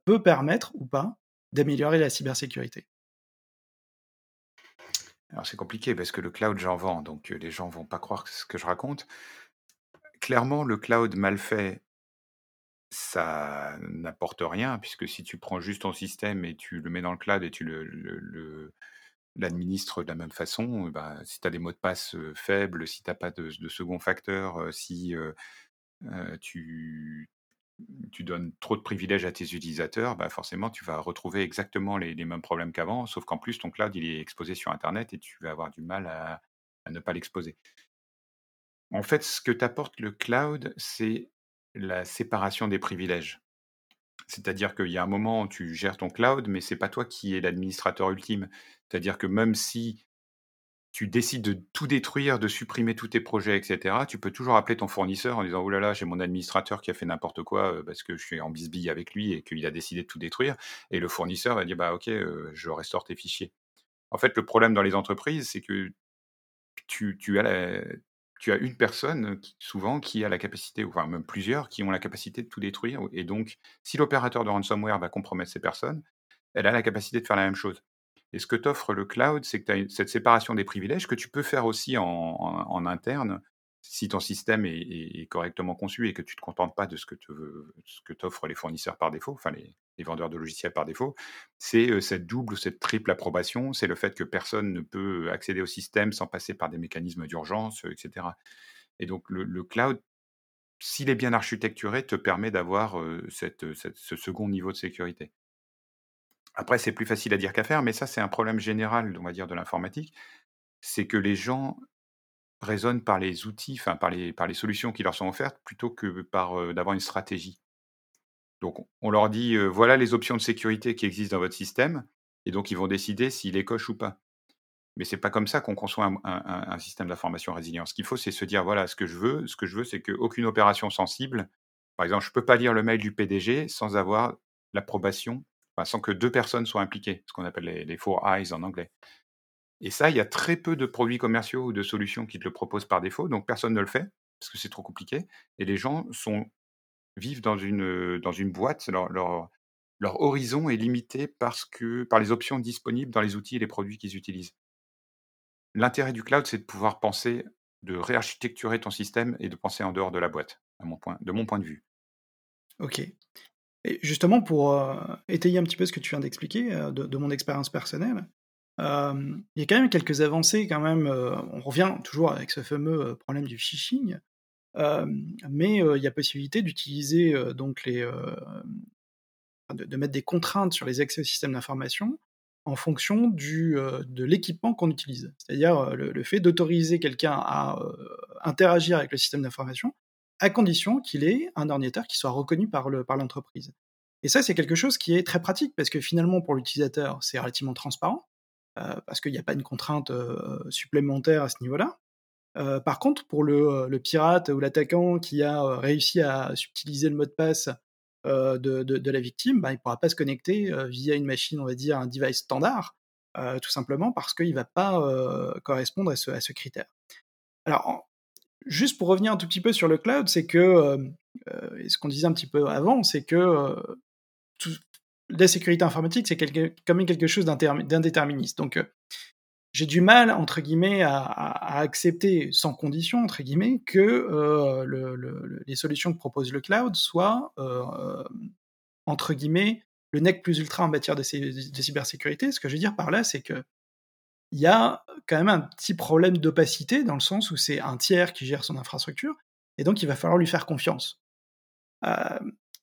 A: peut permettre ou pas d'améliorer la cybersécurité?
B: Alors c'est compliqué parce que le cloud, j'en vends, donc les gens vont pas croire ce que je raconte. Clairement, le cloud mal fait, ça n'apporte rien, puisque si tu prends juste ton système et tu le mets dans le cloud et tu le, l'administres de la même façon, bah, si tu as des mots de passe faibles, si tu n'as pas de, second facteur, si tu tu donnes trop de privilèges à tes utilisateurs, bah forcément, tu vas retrouver exactement les, mêmes problèmes qu'avant, sauf qu'en plus, ton cloud, il est exposé sur Internet et tu vas avoir du mal à, ne pas l'exposer. En fait, ce que t'apporte le cloud, c'est la séparation des privilèges. C'est-à-dire qu'il y a un moment où tu gères ton cloud, mais c'est pas toi qui es l'administrateur ultime. C'est-à-dire que même si tu décides de tout détruire, de supprimer tous tes projets, etc., tu peux toujours appeler ton fournisseur en disant Oh là là, j'ai mon administrateur qui a fait n'importe quoi euh, parce que je suis en bisbille avec lui et qu'il a décidé de tout détruire. Et le fournisseur va dire Bah, ok, euh, je restaure tes fichiers. En fait, le problème dans les entreprises, c'est que tu, as tu as une personne souvent qui a la capacité, enfin même plusieurs, qui ont la capacité de tout détruire. Et donc, si l'opérateur de ransomware va compromettre ces personnes, elle a la capacité de faire la même chose. Et ce que t'offre le cloud, c'est que tu as cette séparation des privilèges que tu peux faire aussi en, interne si ton système est, correctement conçu et que tu ne te contentes pas de ce que te, t'offrent les fournisseurs par défaut, enfin les, vendeurs de logiciels par défaut, c'est euh, cette double ou cette triple approbation, c'est le fait que personne ne peut accéder au système sans passer par des mécanismes d'urgence, etc. Et donc le, cloud, s'il est bien architecturé, te permet d'avoir euh, cette- ce second niveau de sécurité. Après, c'est plus facile à dire qu'à faire, mais ça, c'est un problème général, on va dire, de l'informatique. C'est que les gens raisonnent par les outils, enfin par les, par les solutions qui leur sont offertes, plutôt que par d'avoir une stratégie. Donc, on- leur dit, voilà les options de sécurité qui existent dans votre système, et donc ils vont décider s'ils les cochent ou pas. Mais c'est pas comme ça qu'on conçoit un, un- système d'information résilient. Ce qu'il faut, c'est se dire, voilà, ce que je veux, ce que je veux, c'est qu'aucune opération sensible, par exemple, je peux pas lire le mail du PDG sans avoir l'approbation, sans que deux personnes soient impliquées, ce qu'on appelle les, les four eyes en anglais. Et ça, il y a très peu de produits commerciaux ou de solutions qui te le proposent par défaut, donc personne ne le fait parce que c'est trop compliqué. Et les gens vivent dans une, boîte, leur, horizon est limité parce que, par les options disponibles dans les outils et les produits qu'ils utilisent. L'intérêt du cloud, c'est de pouvoir penser, de réarchitecturer ton système et de penser en dehors de la boîte, de mon point de vue.
A: Ok. Et justement, pour étayer un petit peu ce que tu viens d'expliquer, de, de mon expérience personnelle, euh, il y a quand même quelques avancées, quand même. euh, on revient toujours avec ce fameux euh, problème du phishing, mais il y a possibilité d'utiliser donc les, de, mettre des contraintes sur les accès au système d'information en fonction du, de l'équipement qu'on utilise. C'est-à-dire le, fait d'autoriser quelqu'un à interagir avec le système d'information à condition qu'il ait un ordinateur qui soit reconnu par le- par l'entreprise. Et ça, c'est quelque chose qui est très pratique parce que finalement, pour l'utilisateur, c'est relativement transparent parce qu'il n'y a pas une contrainte euh, supplémentaire à ce niveau-là. Euh, par contre, pour le, euh, pirate ou l'attaquant qui a euh, réussi à subtiliser le mot de passe euh, de, la victime, bah, il ne pourra pas se connecter euh, via une machine, on va dire, un device standard, euh, tout simplement parce qu'il ne va pas euh, correspondre à ce, critère. Alors, juste pour revenir un tout petit peu sur le cloud, c'est que, euh, euh, et ce qu'on disait un petit peu avant, c'est que euh, tout- la sécurité informatique, c'est quand même quelque chose d'indéterministe. Donc, euh, j'ai du mal, entre guillemets, à, accepter sans condition, entre guillemets, que euh, le- le- le- les solutions que propose le cloud soient, euh, entre guillemets, le nec plus ultra en matière de, cy- de cybersécurité. Ce que je veux dire par là, c'est que il y a quand même un petit problème d'opacité dans le sens où c'est un tiers qui gère son infrastructure et donc il va falloir lui faire confiance.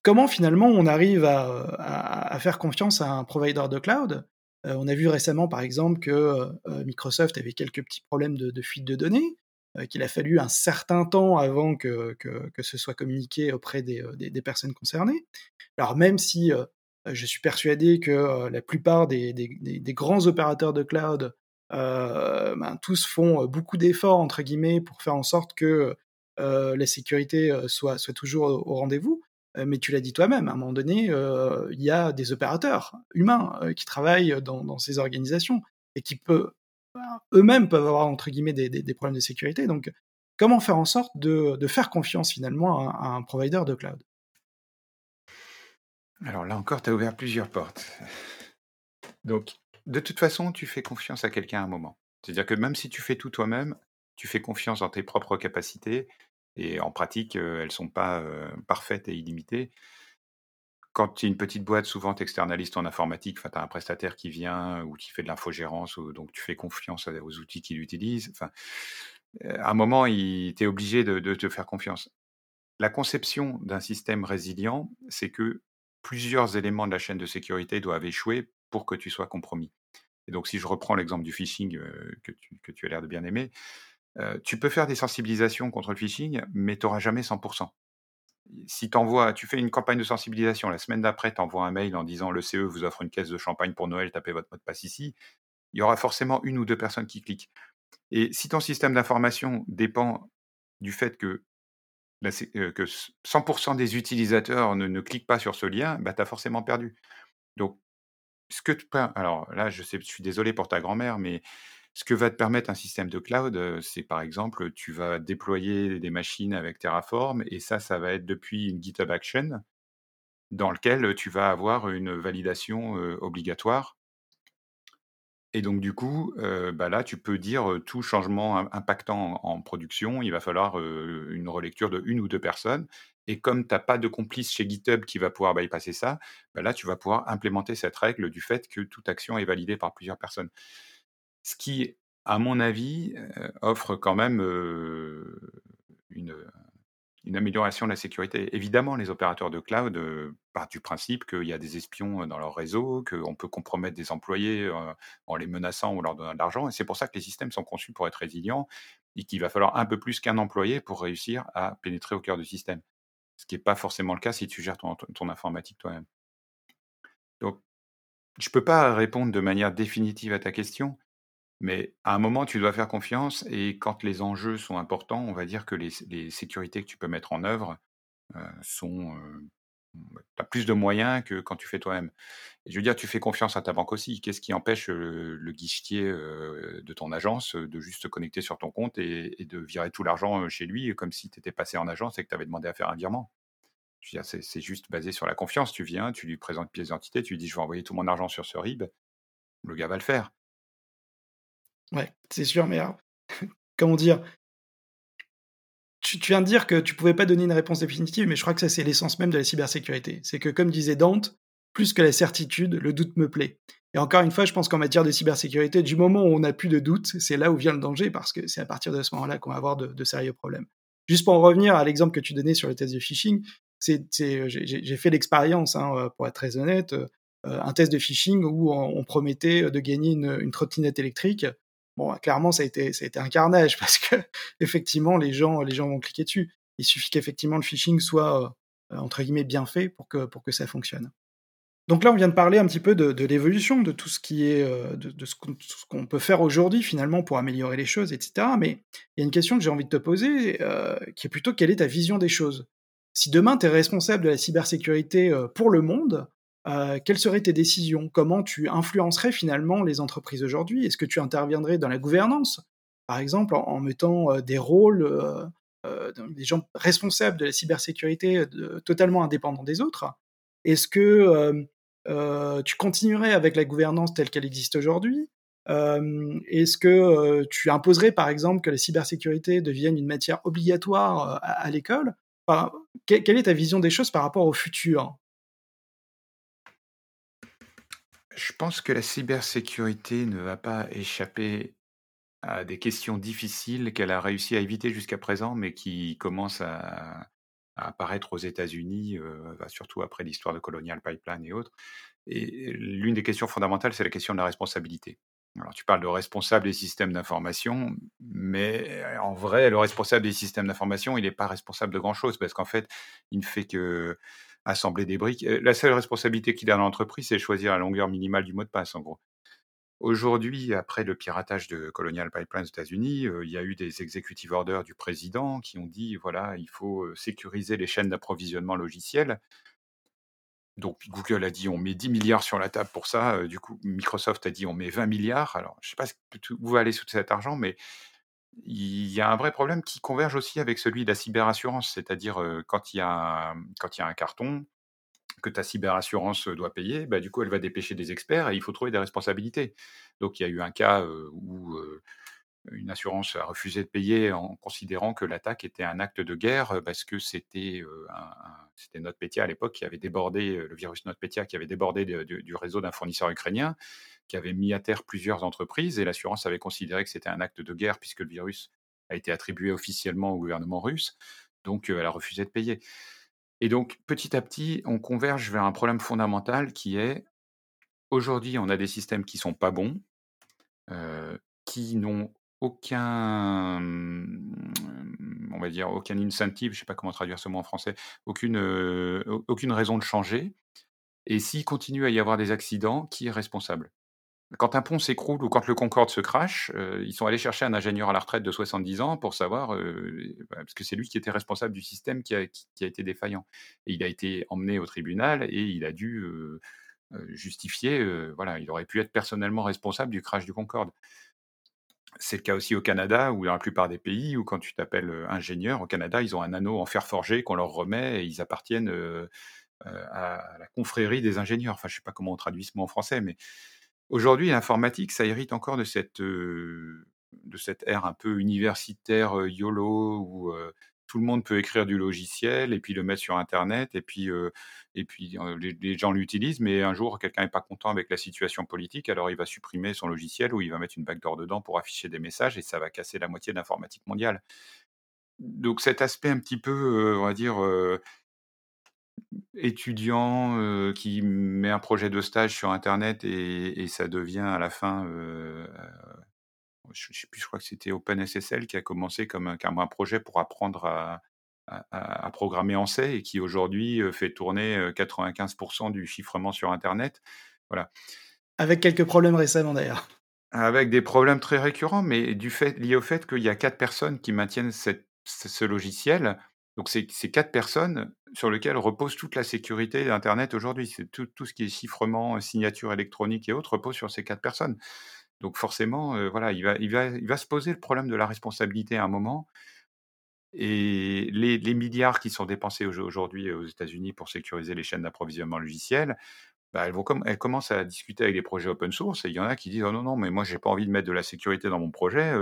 A: Comment finalement on arrive à, à- faire confiance à un provider de cloud? Euh, On a vu récemment par exemple que euh, Microsoft avait quelques petits problèmes de, fuite de données, euh, qu'il a fallu un certain temps avant que, que, ce soit communiqué auprès des, euh, des- personnes concernées. Alors même si euh, je suis persuadé que euh, la plupart des, des- grands opérateurs de cloud euh, ben, tous font euh, beaucoup d'efforts entre guillemets pour faire en sorte que euh, la sécurité euh, soit, soit toujours au rendez-vous. Euh, mais tu l'as dit toi-même, à un moment donné, euh, il y a des opérateurs humains euh, qui travaillent dans, ces organisations et qui peut, ben, eux-mêmes peuvent avoir entre guillemets des, problèmes de sécurité. Donc, comment faire en sorte de, de faire confiance finalement à, à un provider de cloud?
B: Alors là encore, tu as ouvert plusieurs portes. Donc, de toute façon, tu fais confiance à quelqu'un à un moment. C'est-à-dire que même si tu fais tout toi-même, tu fais confiance dans tes propres capacités. Et en pratique, elles ne sont pas parfaites et illimitées. Quand tu es une petite boîte, souvent tu externalises ton informatique. Tu as un prestataire qui vient ou qui fait de l'infogérance, ou- donc tu fais confiance aux outils qu'il utilise. Enfin, à un moment, tu es obligé de, te faire confiance. La conception d'un système résilient, c'est que plusieurs éléments de la chaîne de sécurité doivent échouer pour que tu sois compromis. Et donc, si je reprends l'exemple du phishing que tu as l'air de bien aimer, tu peux faire des sensibilisations contre le phishing, mais tu n'auras jamais 100%. Si t'envoies, tu fais une campagne de sensibilisation, la semaine d'après, tu envoies un mail en disant le CE vous offre une caisse de champagne pour Noël, tapez votre mot de passe ici, il y aura forcément une ou deux personnes qui cliquent. Et si ton système d'information dépend du fait que, la sé- euh, que 100% des utilisateurs ne, ne cliquent pas sur ce lien, bah, tu as forcément perdu. Donc, ce que tu alors là, je sais, je suis désolé pour ta grand-mère, mais ce que va te permettre un système de cloud, euh, c'est par exemple, tu vas déployer des machines avec Terraform, et ça, ça va être depuis une GitHub Action, dans lequel tu vas avoir une validation euh, obligatoire Et donc du coup, heu, bah, là, tu peux dire, tout changement im impactant en production, il va falloir, une relecture de 1 ou 2 personnes et comme tu as pas de complice chez GitHub qui va pouvoir bypasser ça, bah, là, tu vas pouvoir implémenter cette règle du fait que toute action est validée par plusieurs personnes. Ce qui, à mon avis, heu, offre quand même, une, amélioration de la sécurité. Évidemment, les opérateurs de cloud, partent du principe qu'il y a des espions, dans leur réseau, qu'on peut compromettre des employés, en les menaçant ou leur donnant de l'argent et c'est pour ça que les systèmes sont conçus pour être résilients et qu'il va falloir un peu plus qu'un employé pour réussir à pénétrer au cœur du système. Ce qui est pas forcément le cas si tu gères ton ton informatique toi-même. Donc, je peux pas répondre de manière définitive à ta question, mais à un moment, tu dois faire confiance et quand les enjeux sont importants, on va dire que les sécurités que tu peux mettre en œuvre, heu, sont, heu, tu as plus de moyens que quand tu fais toi-même. Je veux dire, tu fais confiance à ta banque aussi. Qu'est-ce qui empêche, heu, le guichetier, de ton agence, de juste se connecter sur ton compte et de virer tout l'argent, chez lui, comme si tu étais passé en agence et que tu avais demandé à faire un virement? Je veux dire, c'est juste basé sur la confiance. Tu viens, tu lui présentes pièce d'identité, tu lui dis: «Je vais envoyer tout mon argent sur ce RIB», le gars va le faire.
A: Ouais, c'est sûr, mais *laughs* comment dire? Tu viens de dire que tu pouvais pas donner une réponse définitive, mais je crois que ça, c'est l'essence même de la cybersécurité. C'est que comme disait Dante: «Plus que la certitude, le doute me plaît» et encore une fois, je pense qu'en matière de cybersécurité, du moment où on n'a plus de doute, c'est là où vient le danger parce que c'est à partir de ce moment-là qu'on va avoir de sérieux problèmes. Juste pour en revenir à l'exemple que tu donnais sur le test de phishing, c'est, j'ai fait l'expérience, hein, heu, pour être très honnête, heu, un test de phishing où on promettait, de gagner une trottinette électrique. Bon, clairement, ça a été ça a été un carnage *laughs* parce qu'effectivement, les gens les gens vont cliquer dessus. Il suffit qu'effectivement le phishing soit, heu, entre guillemets «bien fait» pour que pour que ça fonctionne. Donc là, on vient de parler un petit peu de l'évolution de tout ce qui est, heu, de ce qu'on peut faire aujourd'hui finalement pour améliorer les choses et cetera. Mais il y a une question que j'ai envie de te poser, heu, qui est plutôt quelle est ta vision des choses? Si demain tu es responsable de la cybersécurité, heu, pour le monde, heu, quelles seraient tes décisions? Comment tu influencerais finalement les entreprises aujourd'hui? Est-ce que tu interviendrais dans la gouvernance? Par exemple, en mettant, heu, des rôles, heu, des gens responsables de la cybersécurité, totalement indépendants des autres? Est-ce que, tu continuerais avec la gouvernance telle qu'elle existe aujourd'hui? Est-ce que, tu imposerais par exemple que la cybersécurité devienne une matière obligatoire, à l'école? Quelle est ta vision des choses par rapport au futur?
B: Je pense que la cybersécurité ne va pas échapper à des questions difficiles qu'elle a réussi à éviter jusqu'à présent, mais qui commencent à apparaître aux États-Unis, heu, bah, surtout après l'histoire de Colonial Pipeline et autres. Et l'une des questions fondamentales, c'est la question de la responsabilité. Alors tu parles de responsable des systèmes d'information, mais en vrai, le responsable des systèmes d'information, il n'est pas responsable de grand-chose parce qu'en fait, il ne fait qu'assembler des briques. Heu, la seule responsabilité qu'il a dans l'entreprise, c'est choisir la longueur minimale du mot de passe, en gros. Aujourd'hui, après le piratage de Colonial Pipeline aux États-Unis, heu, il y a eu des executive orders du président qui ont dit: «Voilà, il faut, heu, sécuriser les chaînes d'approvisionnement logiciel». Donc Google a dit: «On met 10 milliards sur la table pour ça», du coup Microsoft a dit: «On met 20 milliards». Alors je sais pas où va aller tout cet argent, mais il y a un vrai problème qui converge aussi avec celui de la cyberassurance. C'est-à-dire, quand il y a un quand il y a un carton, que ta cyberassurance, doit payer, bah, du coup, elle va dépêcher des experts et il faut trouver des responsabilités. Donc il y a eu un cas, où, une assurance a refusé de payer en considérant que l'attaque était un acte de guerre, parce que c'était, c'était NotPetya à l'époque qui avait débordé, le virus NotPetya qui avait débordé du réseau d'un fournisseur ukrainien, qui avait mis à terre plusieurs entreprises et l'assurance avait considéré que c'était un acte de guerre puisque le virus a été attribué officiellement au gouvernement russe. Donc, heu, elle a refusé de payer. Et donc, petit à petit, on converge vers un problème fondamental qui est, aujourd'hui, on a des systèmes qui sont pas bons, heu, qui n'ont aucun, on va dire, aucun incentive, je sais pas comment traduire ce mot en français, aucune, au aucune raison de changer et s'il continue à y avoir des accidents, qui est responsable? Quand un pont s'écroule ou quand le Concorde se crache, heu, ils sont allés chercher un ingénieur à la retraite de 70 ans pour savoir, heu, bah, parce que c'est lui qui était responsable du système qui a été défaillant et il a été emmené au tribunal et il a dû, heu, justifier, voilà, il aurait pu être personnellement responsable du crash du Concorde. C'est le cas aussi au Canada ou dans la plupart des pays où quand tu t'appelles, ingénieur, au Canada, ils ont un anneau en fer forgé qu'on leur remet et ils appartiennent, à la confrérie des ingénieurs. Enfin, je sais pas comment on traduit ce mot en français, mais Aujourd'hui, l'informatique, ça hérite encore de cette, de cette ère un peu universitaire, YOLO où, tout le monde peut écrire du logiciel et puis le mettre sur internet et puis, et puis, les gens l'utilisent, mais un jour quelqu'un n'est pas content avec la situation politique, alors il va supprimer son logiciel ou il va mettre une backdoor dedans pour afficher des messages et ça va casser la moitié de l'informatique mondiale. Donc cet aspect un petit peu, on va dire, étudiant, qui met un projet de stage sur internet et ça devient à la fin, je ne sais plus, je crois que c'était OpenSSL qui a commencé comme un, un projet pour apprendre à, à, programmer en C et qui aujourd'hui fait tourner 95% du chiffrement sur Internet. Voilà.
A: Avec quelques problèmes récemment d'ailleurs.
B: Avec des problèmes très récurrents, mais du fait, lié au fait qu'il y a quatre personnes qui maintiennent cette, ce logiciel. Donc, ces quatre personnes sur lesquelles repose toute la sécurité d'Internet aujourd'hui. C'est tout, ce qui est chiffrement, signature électronique et autres repose sur ces quatre personnes. Donc forcément, voilà, il va, il, va, il va se poser le problème de la responsabilité à un moment. Et les, milliards qui sont dépensés aujourd'hui aux États-Unis pour sécuriser les chaînes d'approvisionnement logiciel, bah, elles, vont elles commencent à discuter avec des projets open source et il y en a qui disent oh non, non, mais moi, j'ai pas envie de mettre de la sécurité dans mon projet.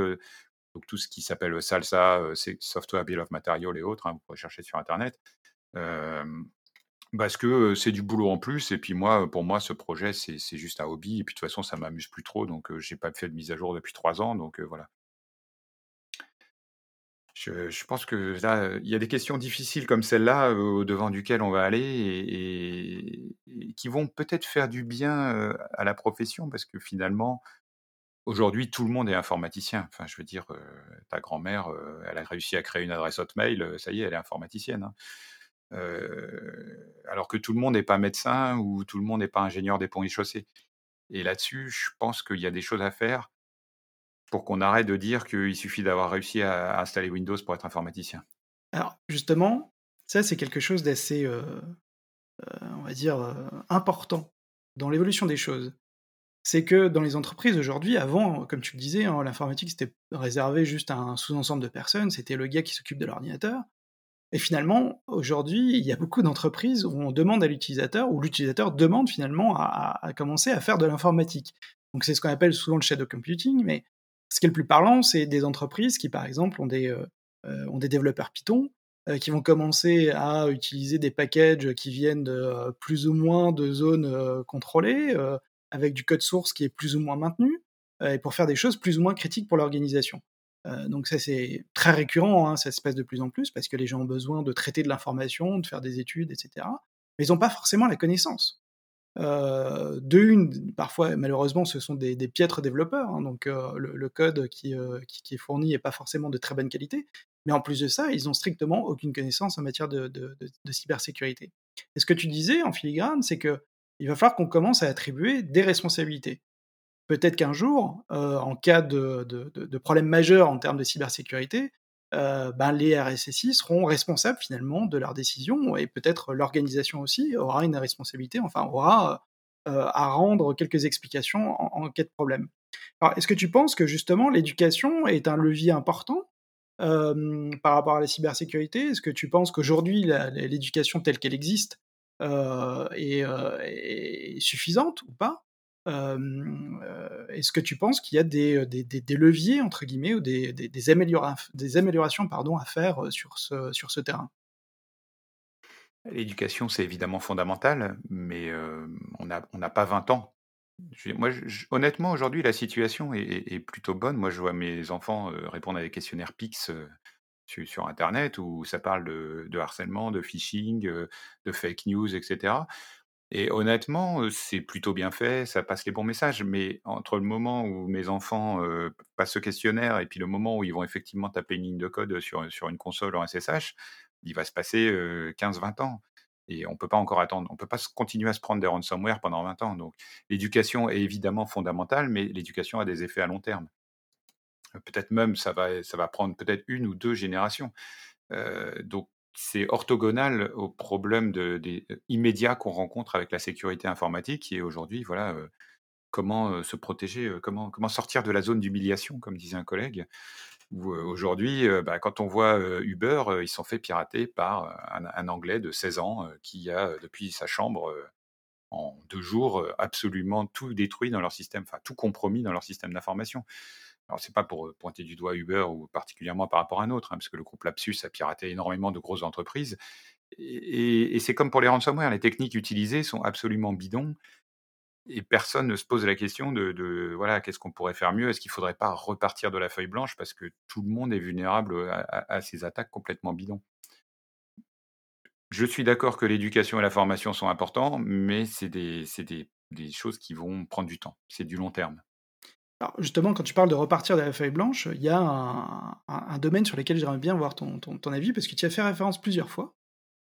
B: donc, tout ce qui s'appelle SALSA, Software Bill of Material et autres, hein, vous pouvez chercher sur Internet. Parce que c'est du boulot en plus, et puis moi, pour moi, ce projet, c'est juste un hobby, et puis de toute façon, ça m'amuse plus trop, donc j'ai pas fait de mise à jour depuis trois ans, donc voilà. Je, pense que là, il y a des questions difficiles comme celle-là, au devant duquel on va aller, et, qui vont peut-être faire du bien à la profession, parce que finalement, aujourd'hui, tout le monde est informaticien. Enfin, je veux dire, ta grand-mère, elle a réussi à créer une adresse hotmail, ça y est, elle est informaticienne. Hein alors que tout le monde n'est pas médecin ou tout le monde n'est pas ingénieur des ponts et chaussées. Et là-dessus, je pense qu'il y a des choses à faire pour qu'on arrête de dire qu'il suffit d'avoir réussi à, installer Windows pour être informaticien.
A: Alors justement, ça c'est quelque chose d'assez, on va dire, important dans l'évolution des choses. C'est que dans les entreprises aujourd'hui, avant, comme tu le disais, hein, l'informatique c'était réservé juste à un sous-ensemble de personnes, c'était le gars qui s'occupe de l'ordinateur. Et finalement, aujourd'hui, il y a beaucoup d'entreprises où on demande à l'utilisateur, ou l'utilisateur demande finalement à, commencer à faire de l'informatique. Donc c'est ce qu'on appelle souvent le shadow computing, mais ce qui est le plus parlant, c'est des entreprises qui, par exemple, ont des, euh, euh, ont des développeurs Python, euh, qui vont commencer à utiliser des packages qui viennent de plus ou moins de zones contrôlées, avec du code source qui est plus ou moins maintenu, et pour faire des choses plus ou moins critiques pour l'organisation. Donc ça c'est très récurrent, hein, ça se passe de plus en plus parce que les gens ont besoin de traiter de l'information, de faire des études, etc. Mais ils n'ont pas forcément la connaissance. Euh, de une, parfois malheureusement ce sont des, piètres développeurs, hein, donc le, code qui, est fourni n'est pas forcément de très bonne qualité, mais en plus de ça, ils n'ont strictement aucune connaissance en matière de, de, de cybersécurité. Et ce que tu disais en filigrane, c'est que il va falloir qu'on commence à attribuer des responsabilités peut-être qu'un jour, euh, en cas de, problème majeur en termes de cybersécurité, euh, ben les RSSI seront responsables finalement de leurs décisions et peut-être l'organisation aussi aura une responsabilité, enfin aura euh, à rendre quelques explications en, cas de problème. Est-ce que tu penses que justement l'éducation est un levier important par rapport à la cybersécurité? Est-ce que tu penses qu'aujourd'hui l'éducation telle qu'elle existe est, suffisante ou pas? Est-ce que tu penses qu'il y a des, leviers, entre guillemets, ou des, améliorations pardon, à faire sur ce, terrain?
B: L'éducation, c'est évidemment fondamental, mais on n'a pas 20 ans. moi, honnêtement, aujourd'hui, la situation est, plutôt bonne. Moi, je vois mes enfants répondre à des questionnaires PIX sur, Internet où ça parle de harcèlement, de phishing, de fake news, etc. Et honnêtement, c'est plutôt bien fait, ça passe les bons messages. Mais entre le moment où mes enfants passent ce questionnaire et puis le moment où ils vont effectivement taper une ligne de code sur, sur une console en SSH, il va se passer 15-20 ans. Et on ne peut pas encore attendre. On ne peut pas continuer à se prendre des ransomware pendant 20 ans. Donc l'éducation est évidemment fondamentale, mais l'éducation a des effets à long terme. Peut-être même, ça va, ça va prendre peut-être une ou deux générations. donc c'est orthogonal au problème euh, immédiat qu'on rencontre avec la sécurité informatique qui est aujourd'hui, voilà, euh, comment euh, se protéger, comment, sortir de la zone d'humiliation, comme disait un collègue. aujourd'hui, bah, quand on voit Uber, ils sont fait pirater par un, Anglais de 16 ans qui a, depuis sa chambre, en deux jours absolument tout détruit dans leur système, enfin tout compromis dans leur système d'information. Alors, c'est pas pour pointer du doigt Uber ou particulièrement par rapport à un autre, hein, parce que le groupe Lapsus a piraté énormément de grosses entreprises. Et, c'est comme pour les ransomware, les techniques utilisées sont absolument bidons et personne ne se pose la question de, voilà, qu'est-ce qu'on pourrait faire mieux? Est-ce qu'il ne faudrait pas repartir de la feuille blanche parce que tout le monde est vulnérable à, ces attaques complètement bidons? Je suis d'accord que l'éducation et la formation sont importants, mais c'est des, des choses qui vont prendre du temps. C'est du long terme.
A: Justement, quand tu parles de repartir de la feuille blanche, il y a un, domaine sur lequel j'aimerais bien voir ton, avis, parce que tu as fait référence plusieurs fois.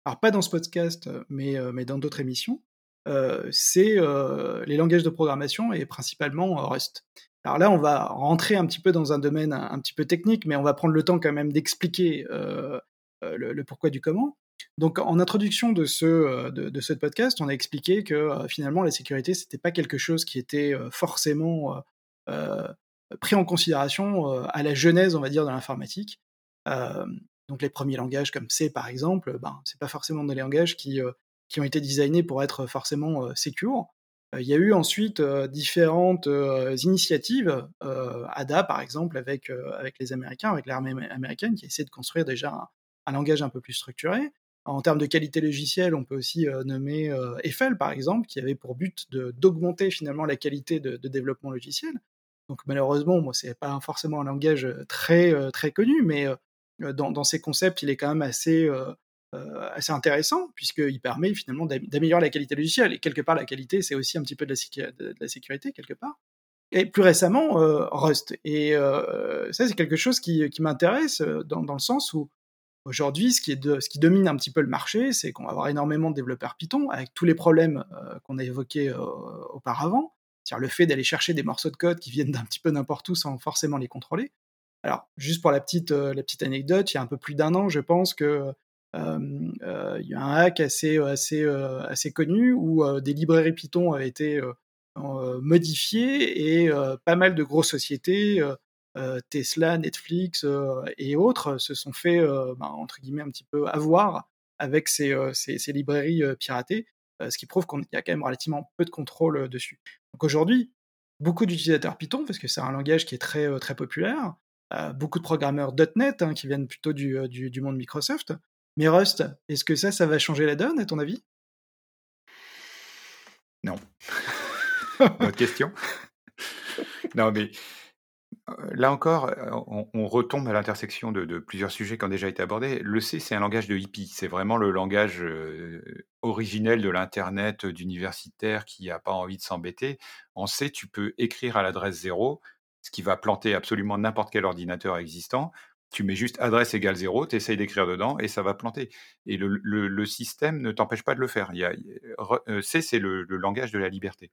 A: Alors pas dans ce podcast, mais, euh, mais dans d'autres émissions. Euh, c'est euh, les langages de programmation et principalement Rust. Alors là, on va rentrer un petit peu dans un domaine un, petit peu technique, mais on va prendre le temps quand même d'expliquer le, pourquoi du comment. Donc, en introduction de ce, de, ce podcast, on a expliqué que finalement la sécurité c'était pas quelque chose qui était forcément pris en considération euh, à la genèse, on va dire, de l'informatique. Euh, donc les premiers langages comme C, par exemple, ben, c'est pas forcément des langages qui, qui ont été designés pour être forcément secure. Il y a eu ensuite différentes initiatives, ADA par exemple, avec, avec les Américains, avec l'armée américaine, qui essaie de construire déjà un, langage un peu plus structuré. En termes de qualité logicielle, on peut aussi nommer Eiffel, par exemple, qui avait pour but d'augmenter finalement la qualité de, développement logiciel. Donc malheureusement, moi, c'est pas forcément un langage très très connu, mais dans, dans, ses concepts, il est quand même assez assez intéressant puisqu'il permet finalement d'améliorer la qualité logicielle. Et quelque part, la qualité, c'est aussi un petit peu de la, sécurité quelque part. Et plus récemment, Rust. Et ça, c'est quelque chose qui, m'intéresse dans, le sens où aujourd'hui, ce, ce qui domine un petit peu le marché, c'est qu'on va avoir énormément de développeurs Python avec tous les problèmes qu'on a évoqués auparavant c'est-à-dire le fait d'aller chercher des morceaux de code qui viennent d'un petit peu n'importe où sans forcément les contrôler. Alors, juste pour la petite, euh, la petite anecdote, il y a un peu plus d'un an, je pense que euh, euh, il y a un hack assez, assez, assez connu où des librairies Python avaient été modifiées et pas mal de grosses sociétés, Tesla, Netflix et autres, se sont fait, ben, entre guillemets, un petit peu avoir avec ces, ces, ces librairies piratées, ce qui prouve qu'il y a quand même relativement peu de contrôle dessus. Donc aujourd'hui, beaucoup d'utilisateurs Python, parce que c'est un langage qui est très, euh, très populaire, euh, beaucoup de programmeurs .NET hein, qui viennent plutôt euh, du, du, monde Microsoft. Mais Rust, est-ce que ça, ça va changer la donne, à ton avis?
B: Non. *laughs* Autre question Non, mais Là encore, on, retombe à l'intersection de, plusieurs sujets qui ont déjà été abordés. Le C, c'est un langage de hippie. C'est vraiment le langage originel de l'Internet d'universitaire qui n'a pas envie de s'embêter. En C, tu peux écrire à l'adresse 0, ce qui va planter absolument n'importe quel ordinateur existant. Tu mets juste adresse égale 0, tu essayes d'écrire dedans et ça va planter. Et le, système ne t'empêche pas de le faire. C, c'est le langage de la liberté.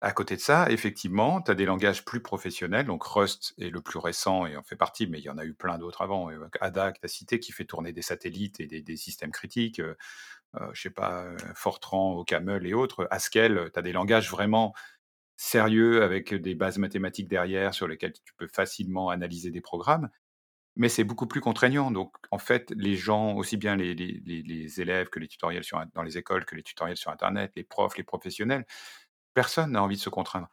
B: À côté de ça, effectivement, tu as des langages plus professionnels. Donc Rust est le plus récent et en fait partie, mais il y en a eu plein d'autres avant. Ada, que tu as cité, qui fait tourner des satellites et des, systèmes critiques. Euh, euh, je sais pas, euh, Fortran, OCaml et autres. Haskell, tu as des langages vraiment sérieux avec des bases mathématiques derrière sur lesquelles tu peux facilement analyser des programmes. Mais c'est beaucoup plus contraignant. Donc, en fait, les gens, aussi bien les, élèves que les tutoriels dans les écoles, que les tutoriels sur Internet, les profs, les professionnels, Personne n'a envie de se contraindre.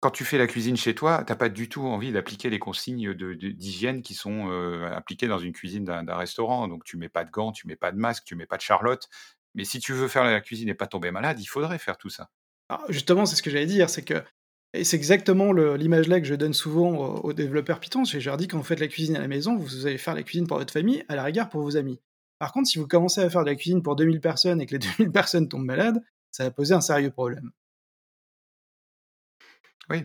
B: Quand tu fais la cuisine chez toi, tu n'as pas du tout envie d'appliquer les consignes d'hygiène qui sont appliquées dans une cuisine d'un restaurant. Donc tu mets pas de gants, tu mets pas de masque, tu mets pas de charlotte. Mais si tu veux faire la cuisine et pas tomber malade, il faudrait faire tout ça.
A: justement, c'est ce que j'allais dire, c'est que c'est exactement l'image là que je donne souvent aux, développeurs Python. Je leur dis quand vous faites la cuisine à la maison, vous allez faire la cuisine pour votre famille, à la rigueur pour vos amis. Par contre, si vous commencez à faire de la cuisine pour 2000 personnes et que les *laughs* 2000 personnes tombent malades, ça va poser un sérieux problème.
B: Oui,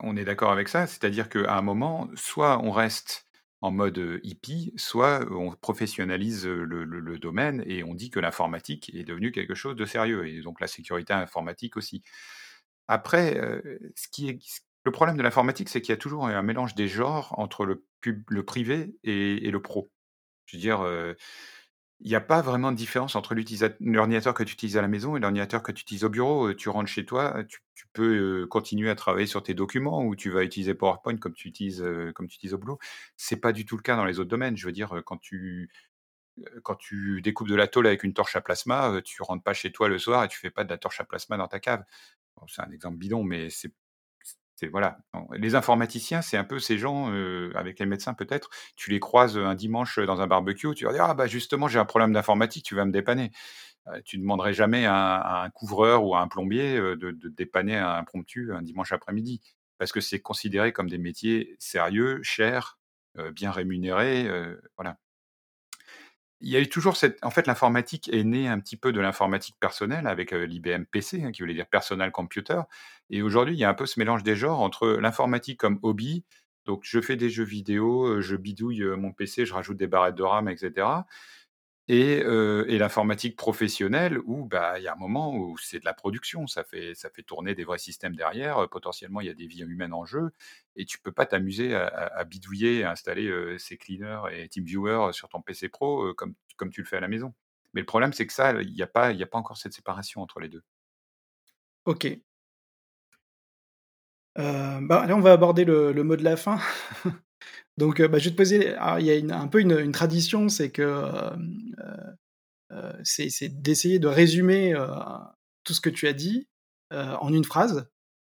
B: on est d'accord avec ça. C'est-à-dire qu'à un moment, soit on reste en mode hippie, soit on professionnalise le, domaine et on dit que l'informatique est devenue quelque chose de sérieux, et donc la sécurité informatique aussi. Après, ce qui est, le problème de l'informatique, c'est qu'il y a toujours un mélange des genres entre le, privé et, et, le pro. Je veux dire, il n'y a pas vraiment de différence entre l'ordinateur que tu utilises à la maison et l'ordinateur que tu utilises au bureau. Tu rentres chez toi, tu, peux continuer à travailler sur tes documents ou tu vas utiliser PowerPoint comme tu utilises, comme tu utilises au boulot. C'est pas du tout le cas dans les autres domaines. Je veux dire, quand tu quand tu découpes de la tôle avec une torche à plasma, tu rentres pas chez toi le soir et tu fais pas de la torche à plasma dans ta cave. c'est un exemple bidon, mais c'est voilà. Les informaticiens, c'est un peu ces gens, avec les médecins peut-être, tu les croises un dimanche dans un barbecue, tu vas dire: «Ah bah justement, j'ai un problème d'informatique, tu vas me dépanner». tu ne demanderais jamais à un, couvreur ou à un plombier de, de dépanner un impromptu un dimanche après-midi, parce que c'est considéré comme des métiers sérieux, chers, bien rémunérés, voilà il y a eu toujours cette. En fait, l'informatique est née un petit peu de l'informatique personnelle avec l'IBM PC, hein, qui voulait dire Personal Computer. Et aujourd'hui, il y a un peu ce mélange des genres entre l'informatique comme hobby. Donc, je fais des jeux vidéo, je bidouille mon PC, je rajoute des barrettes de RAM, etc. Et, l'informatique professionnelle, où bah, il y a un moment où c'est de la production, ça fait, ça fait tourner des vrais systèmes derrière, potentiellement il y a des vies humaines en jeu, et tu peux pas t'amuser à, bidouiller, à installer ces cleaners et TeamViewer sur ton PC Pro comme, comme tu le fais à la maison. Mais le problème, c'est que ça, il n'y a, pas, a pas encore cette séparation entre les deux.
A: Ok. bah, là, on va aborder le, le mot de la fin. *laughs* Donc, bah, je vais te poser. il y a un peu une, tradition, c'est que c'est d'essayer de résumer tout ce que tu as dit en une phrase.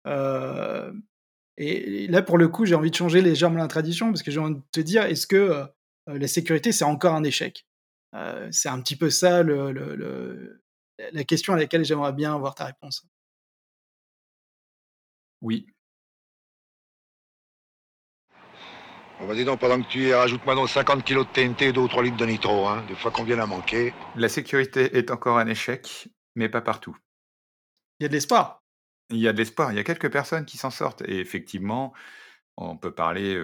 A: et, là, pour le coup, j'ai envie de changer légèrement la tradition parce que j'ai envie de te dire est-ce que la sécurité, c'est encore un échec? C'est un petit peu ça la question à laquelle j'aimerais bien avoir ta réponse.
B: Oui,
D: vas-y donc, pendant que tu y rajoute-moi donc 50 kilos de TNT et 2 ou 3 litres de nitro, hein, des fois qu'on vient à manquer.
B: La sécurité est encore un échec, mais pas partout.
A: Il y a de l'espoir.
B: Il y a de l'espoir. Il y a quelques personnes qui s'en sortent. Et effectivement, on peut parler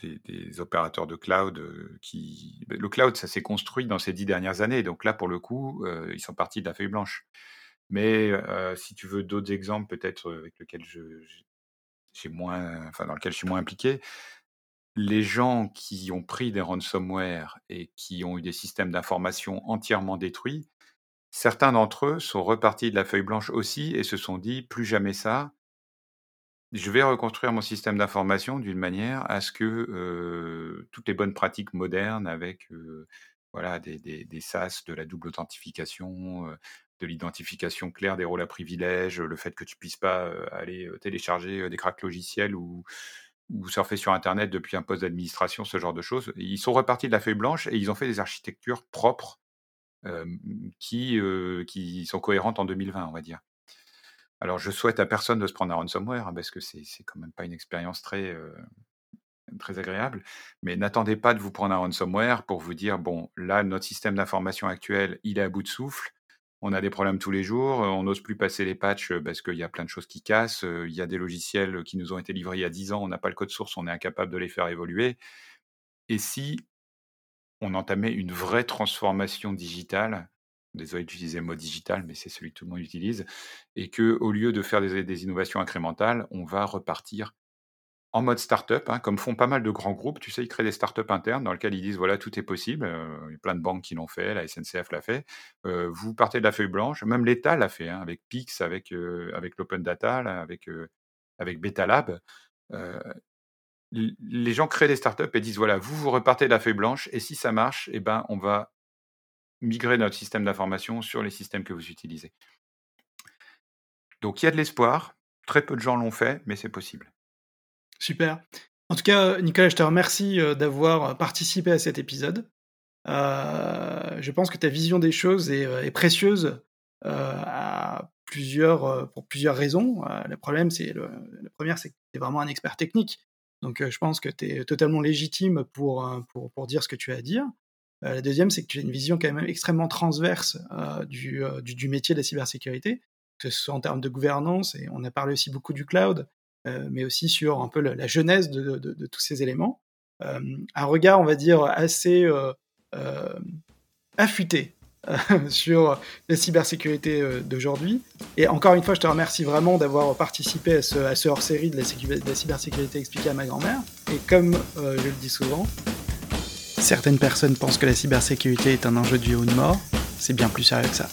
B: des, opérateurs de cloud qui. Le cloud, ça s'est construit dans ces dix dernières années. Donc là, pour le coup, ils sont partis de la feuille blanche. Mais si tu veux d'autres exemples, peut-être avec lesquels je, j'ai moins, enfin dans lesquels je suis moins impliqué, les gens qui ont pris des ransomware et qui ont eu des systèmes d'information entièrement détruits, certains d'entre eux sont repartis de la feuille blanche aussi et se sont dit plus jamais ça. Je vais reconstruire mon système d'information d'une manière à ce que toutes les bonnes pratiques modernes avec voilà des, des, SaaS, de la double authentification, de l'identification claire des rôles à privilèges, le fait que tu puisses pas aller télécharger des cracks logiciels ou ou surfer sur Internet depuis un poste d'administration, ce genre de choses. Ils sont repartis de la feuille blanche et ils ont fait des architectures propres qui, qui sont cohérentes en 2020, on va dire. Alors, je souhaite à personne de se prendre un ransomware, hein, parce que c'est quand même pas une expérience très, très agréable. Mais n'attendez pas de vous prendre un ransomware pour vous dire, bon, là, notre système d'information actuel, il est à bout de souffle on a des problèmes tous les jours, on n'ose plus passer les patchs parce qu'il y a plein de choses qui cassent, il y a des logiciels qui nous ont été livrés il y a 10 ans, on n'a pas le code source, on est incapable de les faire évoluer. Et si on entamait une vraie transformation digitale, désolé d'utiliser le mot digital, mais c'est celui que tout le monde utilise, et que au lieu de faire des, des innovations incrémentales, on va repartir en mode startup, hein, comme font pas mal de grands groupes. Tu sais, ils créent des startups internes dans lesquelles ils disent voilà, tout est possible. Euh, il y a plein de banques qui l'ont fait, la SNCF l'a fait. Euh, vous partez de la feuille blanche, même l'État l'a fait, hein, avec Pix, avec, euh, avec l'Open Data, avec, avec Beta Lab. les gens créent des startups et disent voilà, vous, vous repartez de la feuille blanche, et si ça marche, eh ben, on va migrer notre système d'information sur les systèmes que vous utilisez. Donc il y a de l'espoir. Très peu de gens l'ont fait, mais c'est possible.
A: Super. En tout cas, Nicolas, je te remercie d'avoir participé à cet épisode. je pense que ta vision des choses est, précieuse pour plusieurs raisons. le problème, c'est la première, c'est que tu es vraiment un expert technique. Donc, je pense que tu es totalement légitime pour, dire ce que tu as à dire. la deuxième, c'est que tu as une vision quand même extrêmement transverse du, métier de la cybersécurité, que ce soit en termes de gouvernance, et on a parlé aussi beaucoup du cloud, euh, mais aussi sur un peu la, genèse de, tous ces éléments. Euh, un regard, on va dire, assez euh, affûté *laughs* sur la cybersécurité d'aujourd'hui. Et encore une fois, je te remercie vraiment d'avoir participé à ce, hors-série de, la cybersécurité expliquée à ma grand-mère. Et comme je le dis souvent, certaines personnes pensent que la cybersécurité est un enjeu de vie ou de mort. C'est bien plus sérieux que ça.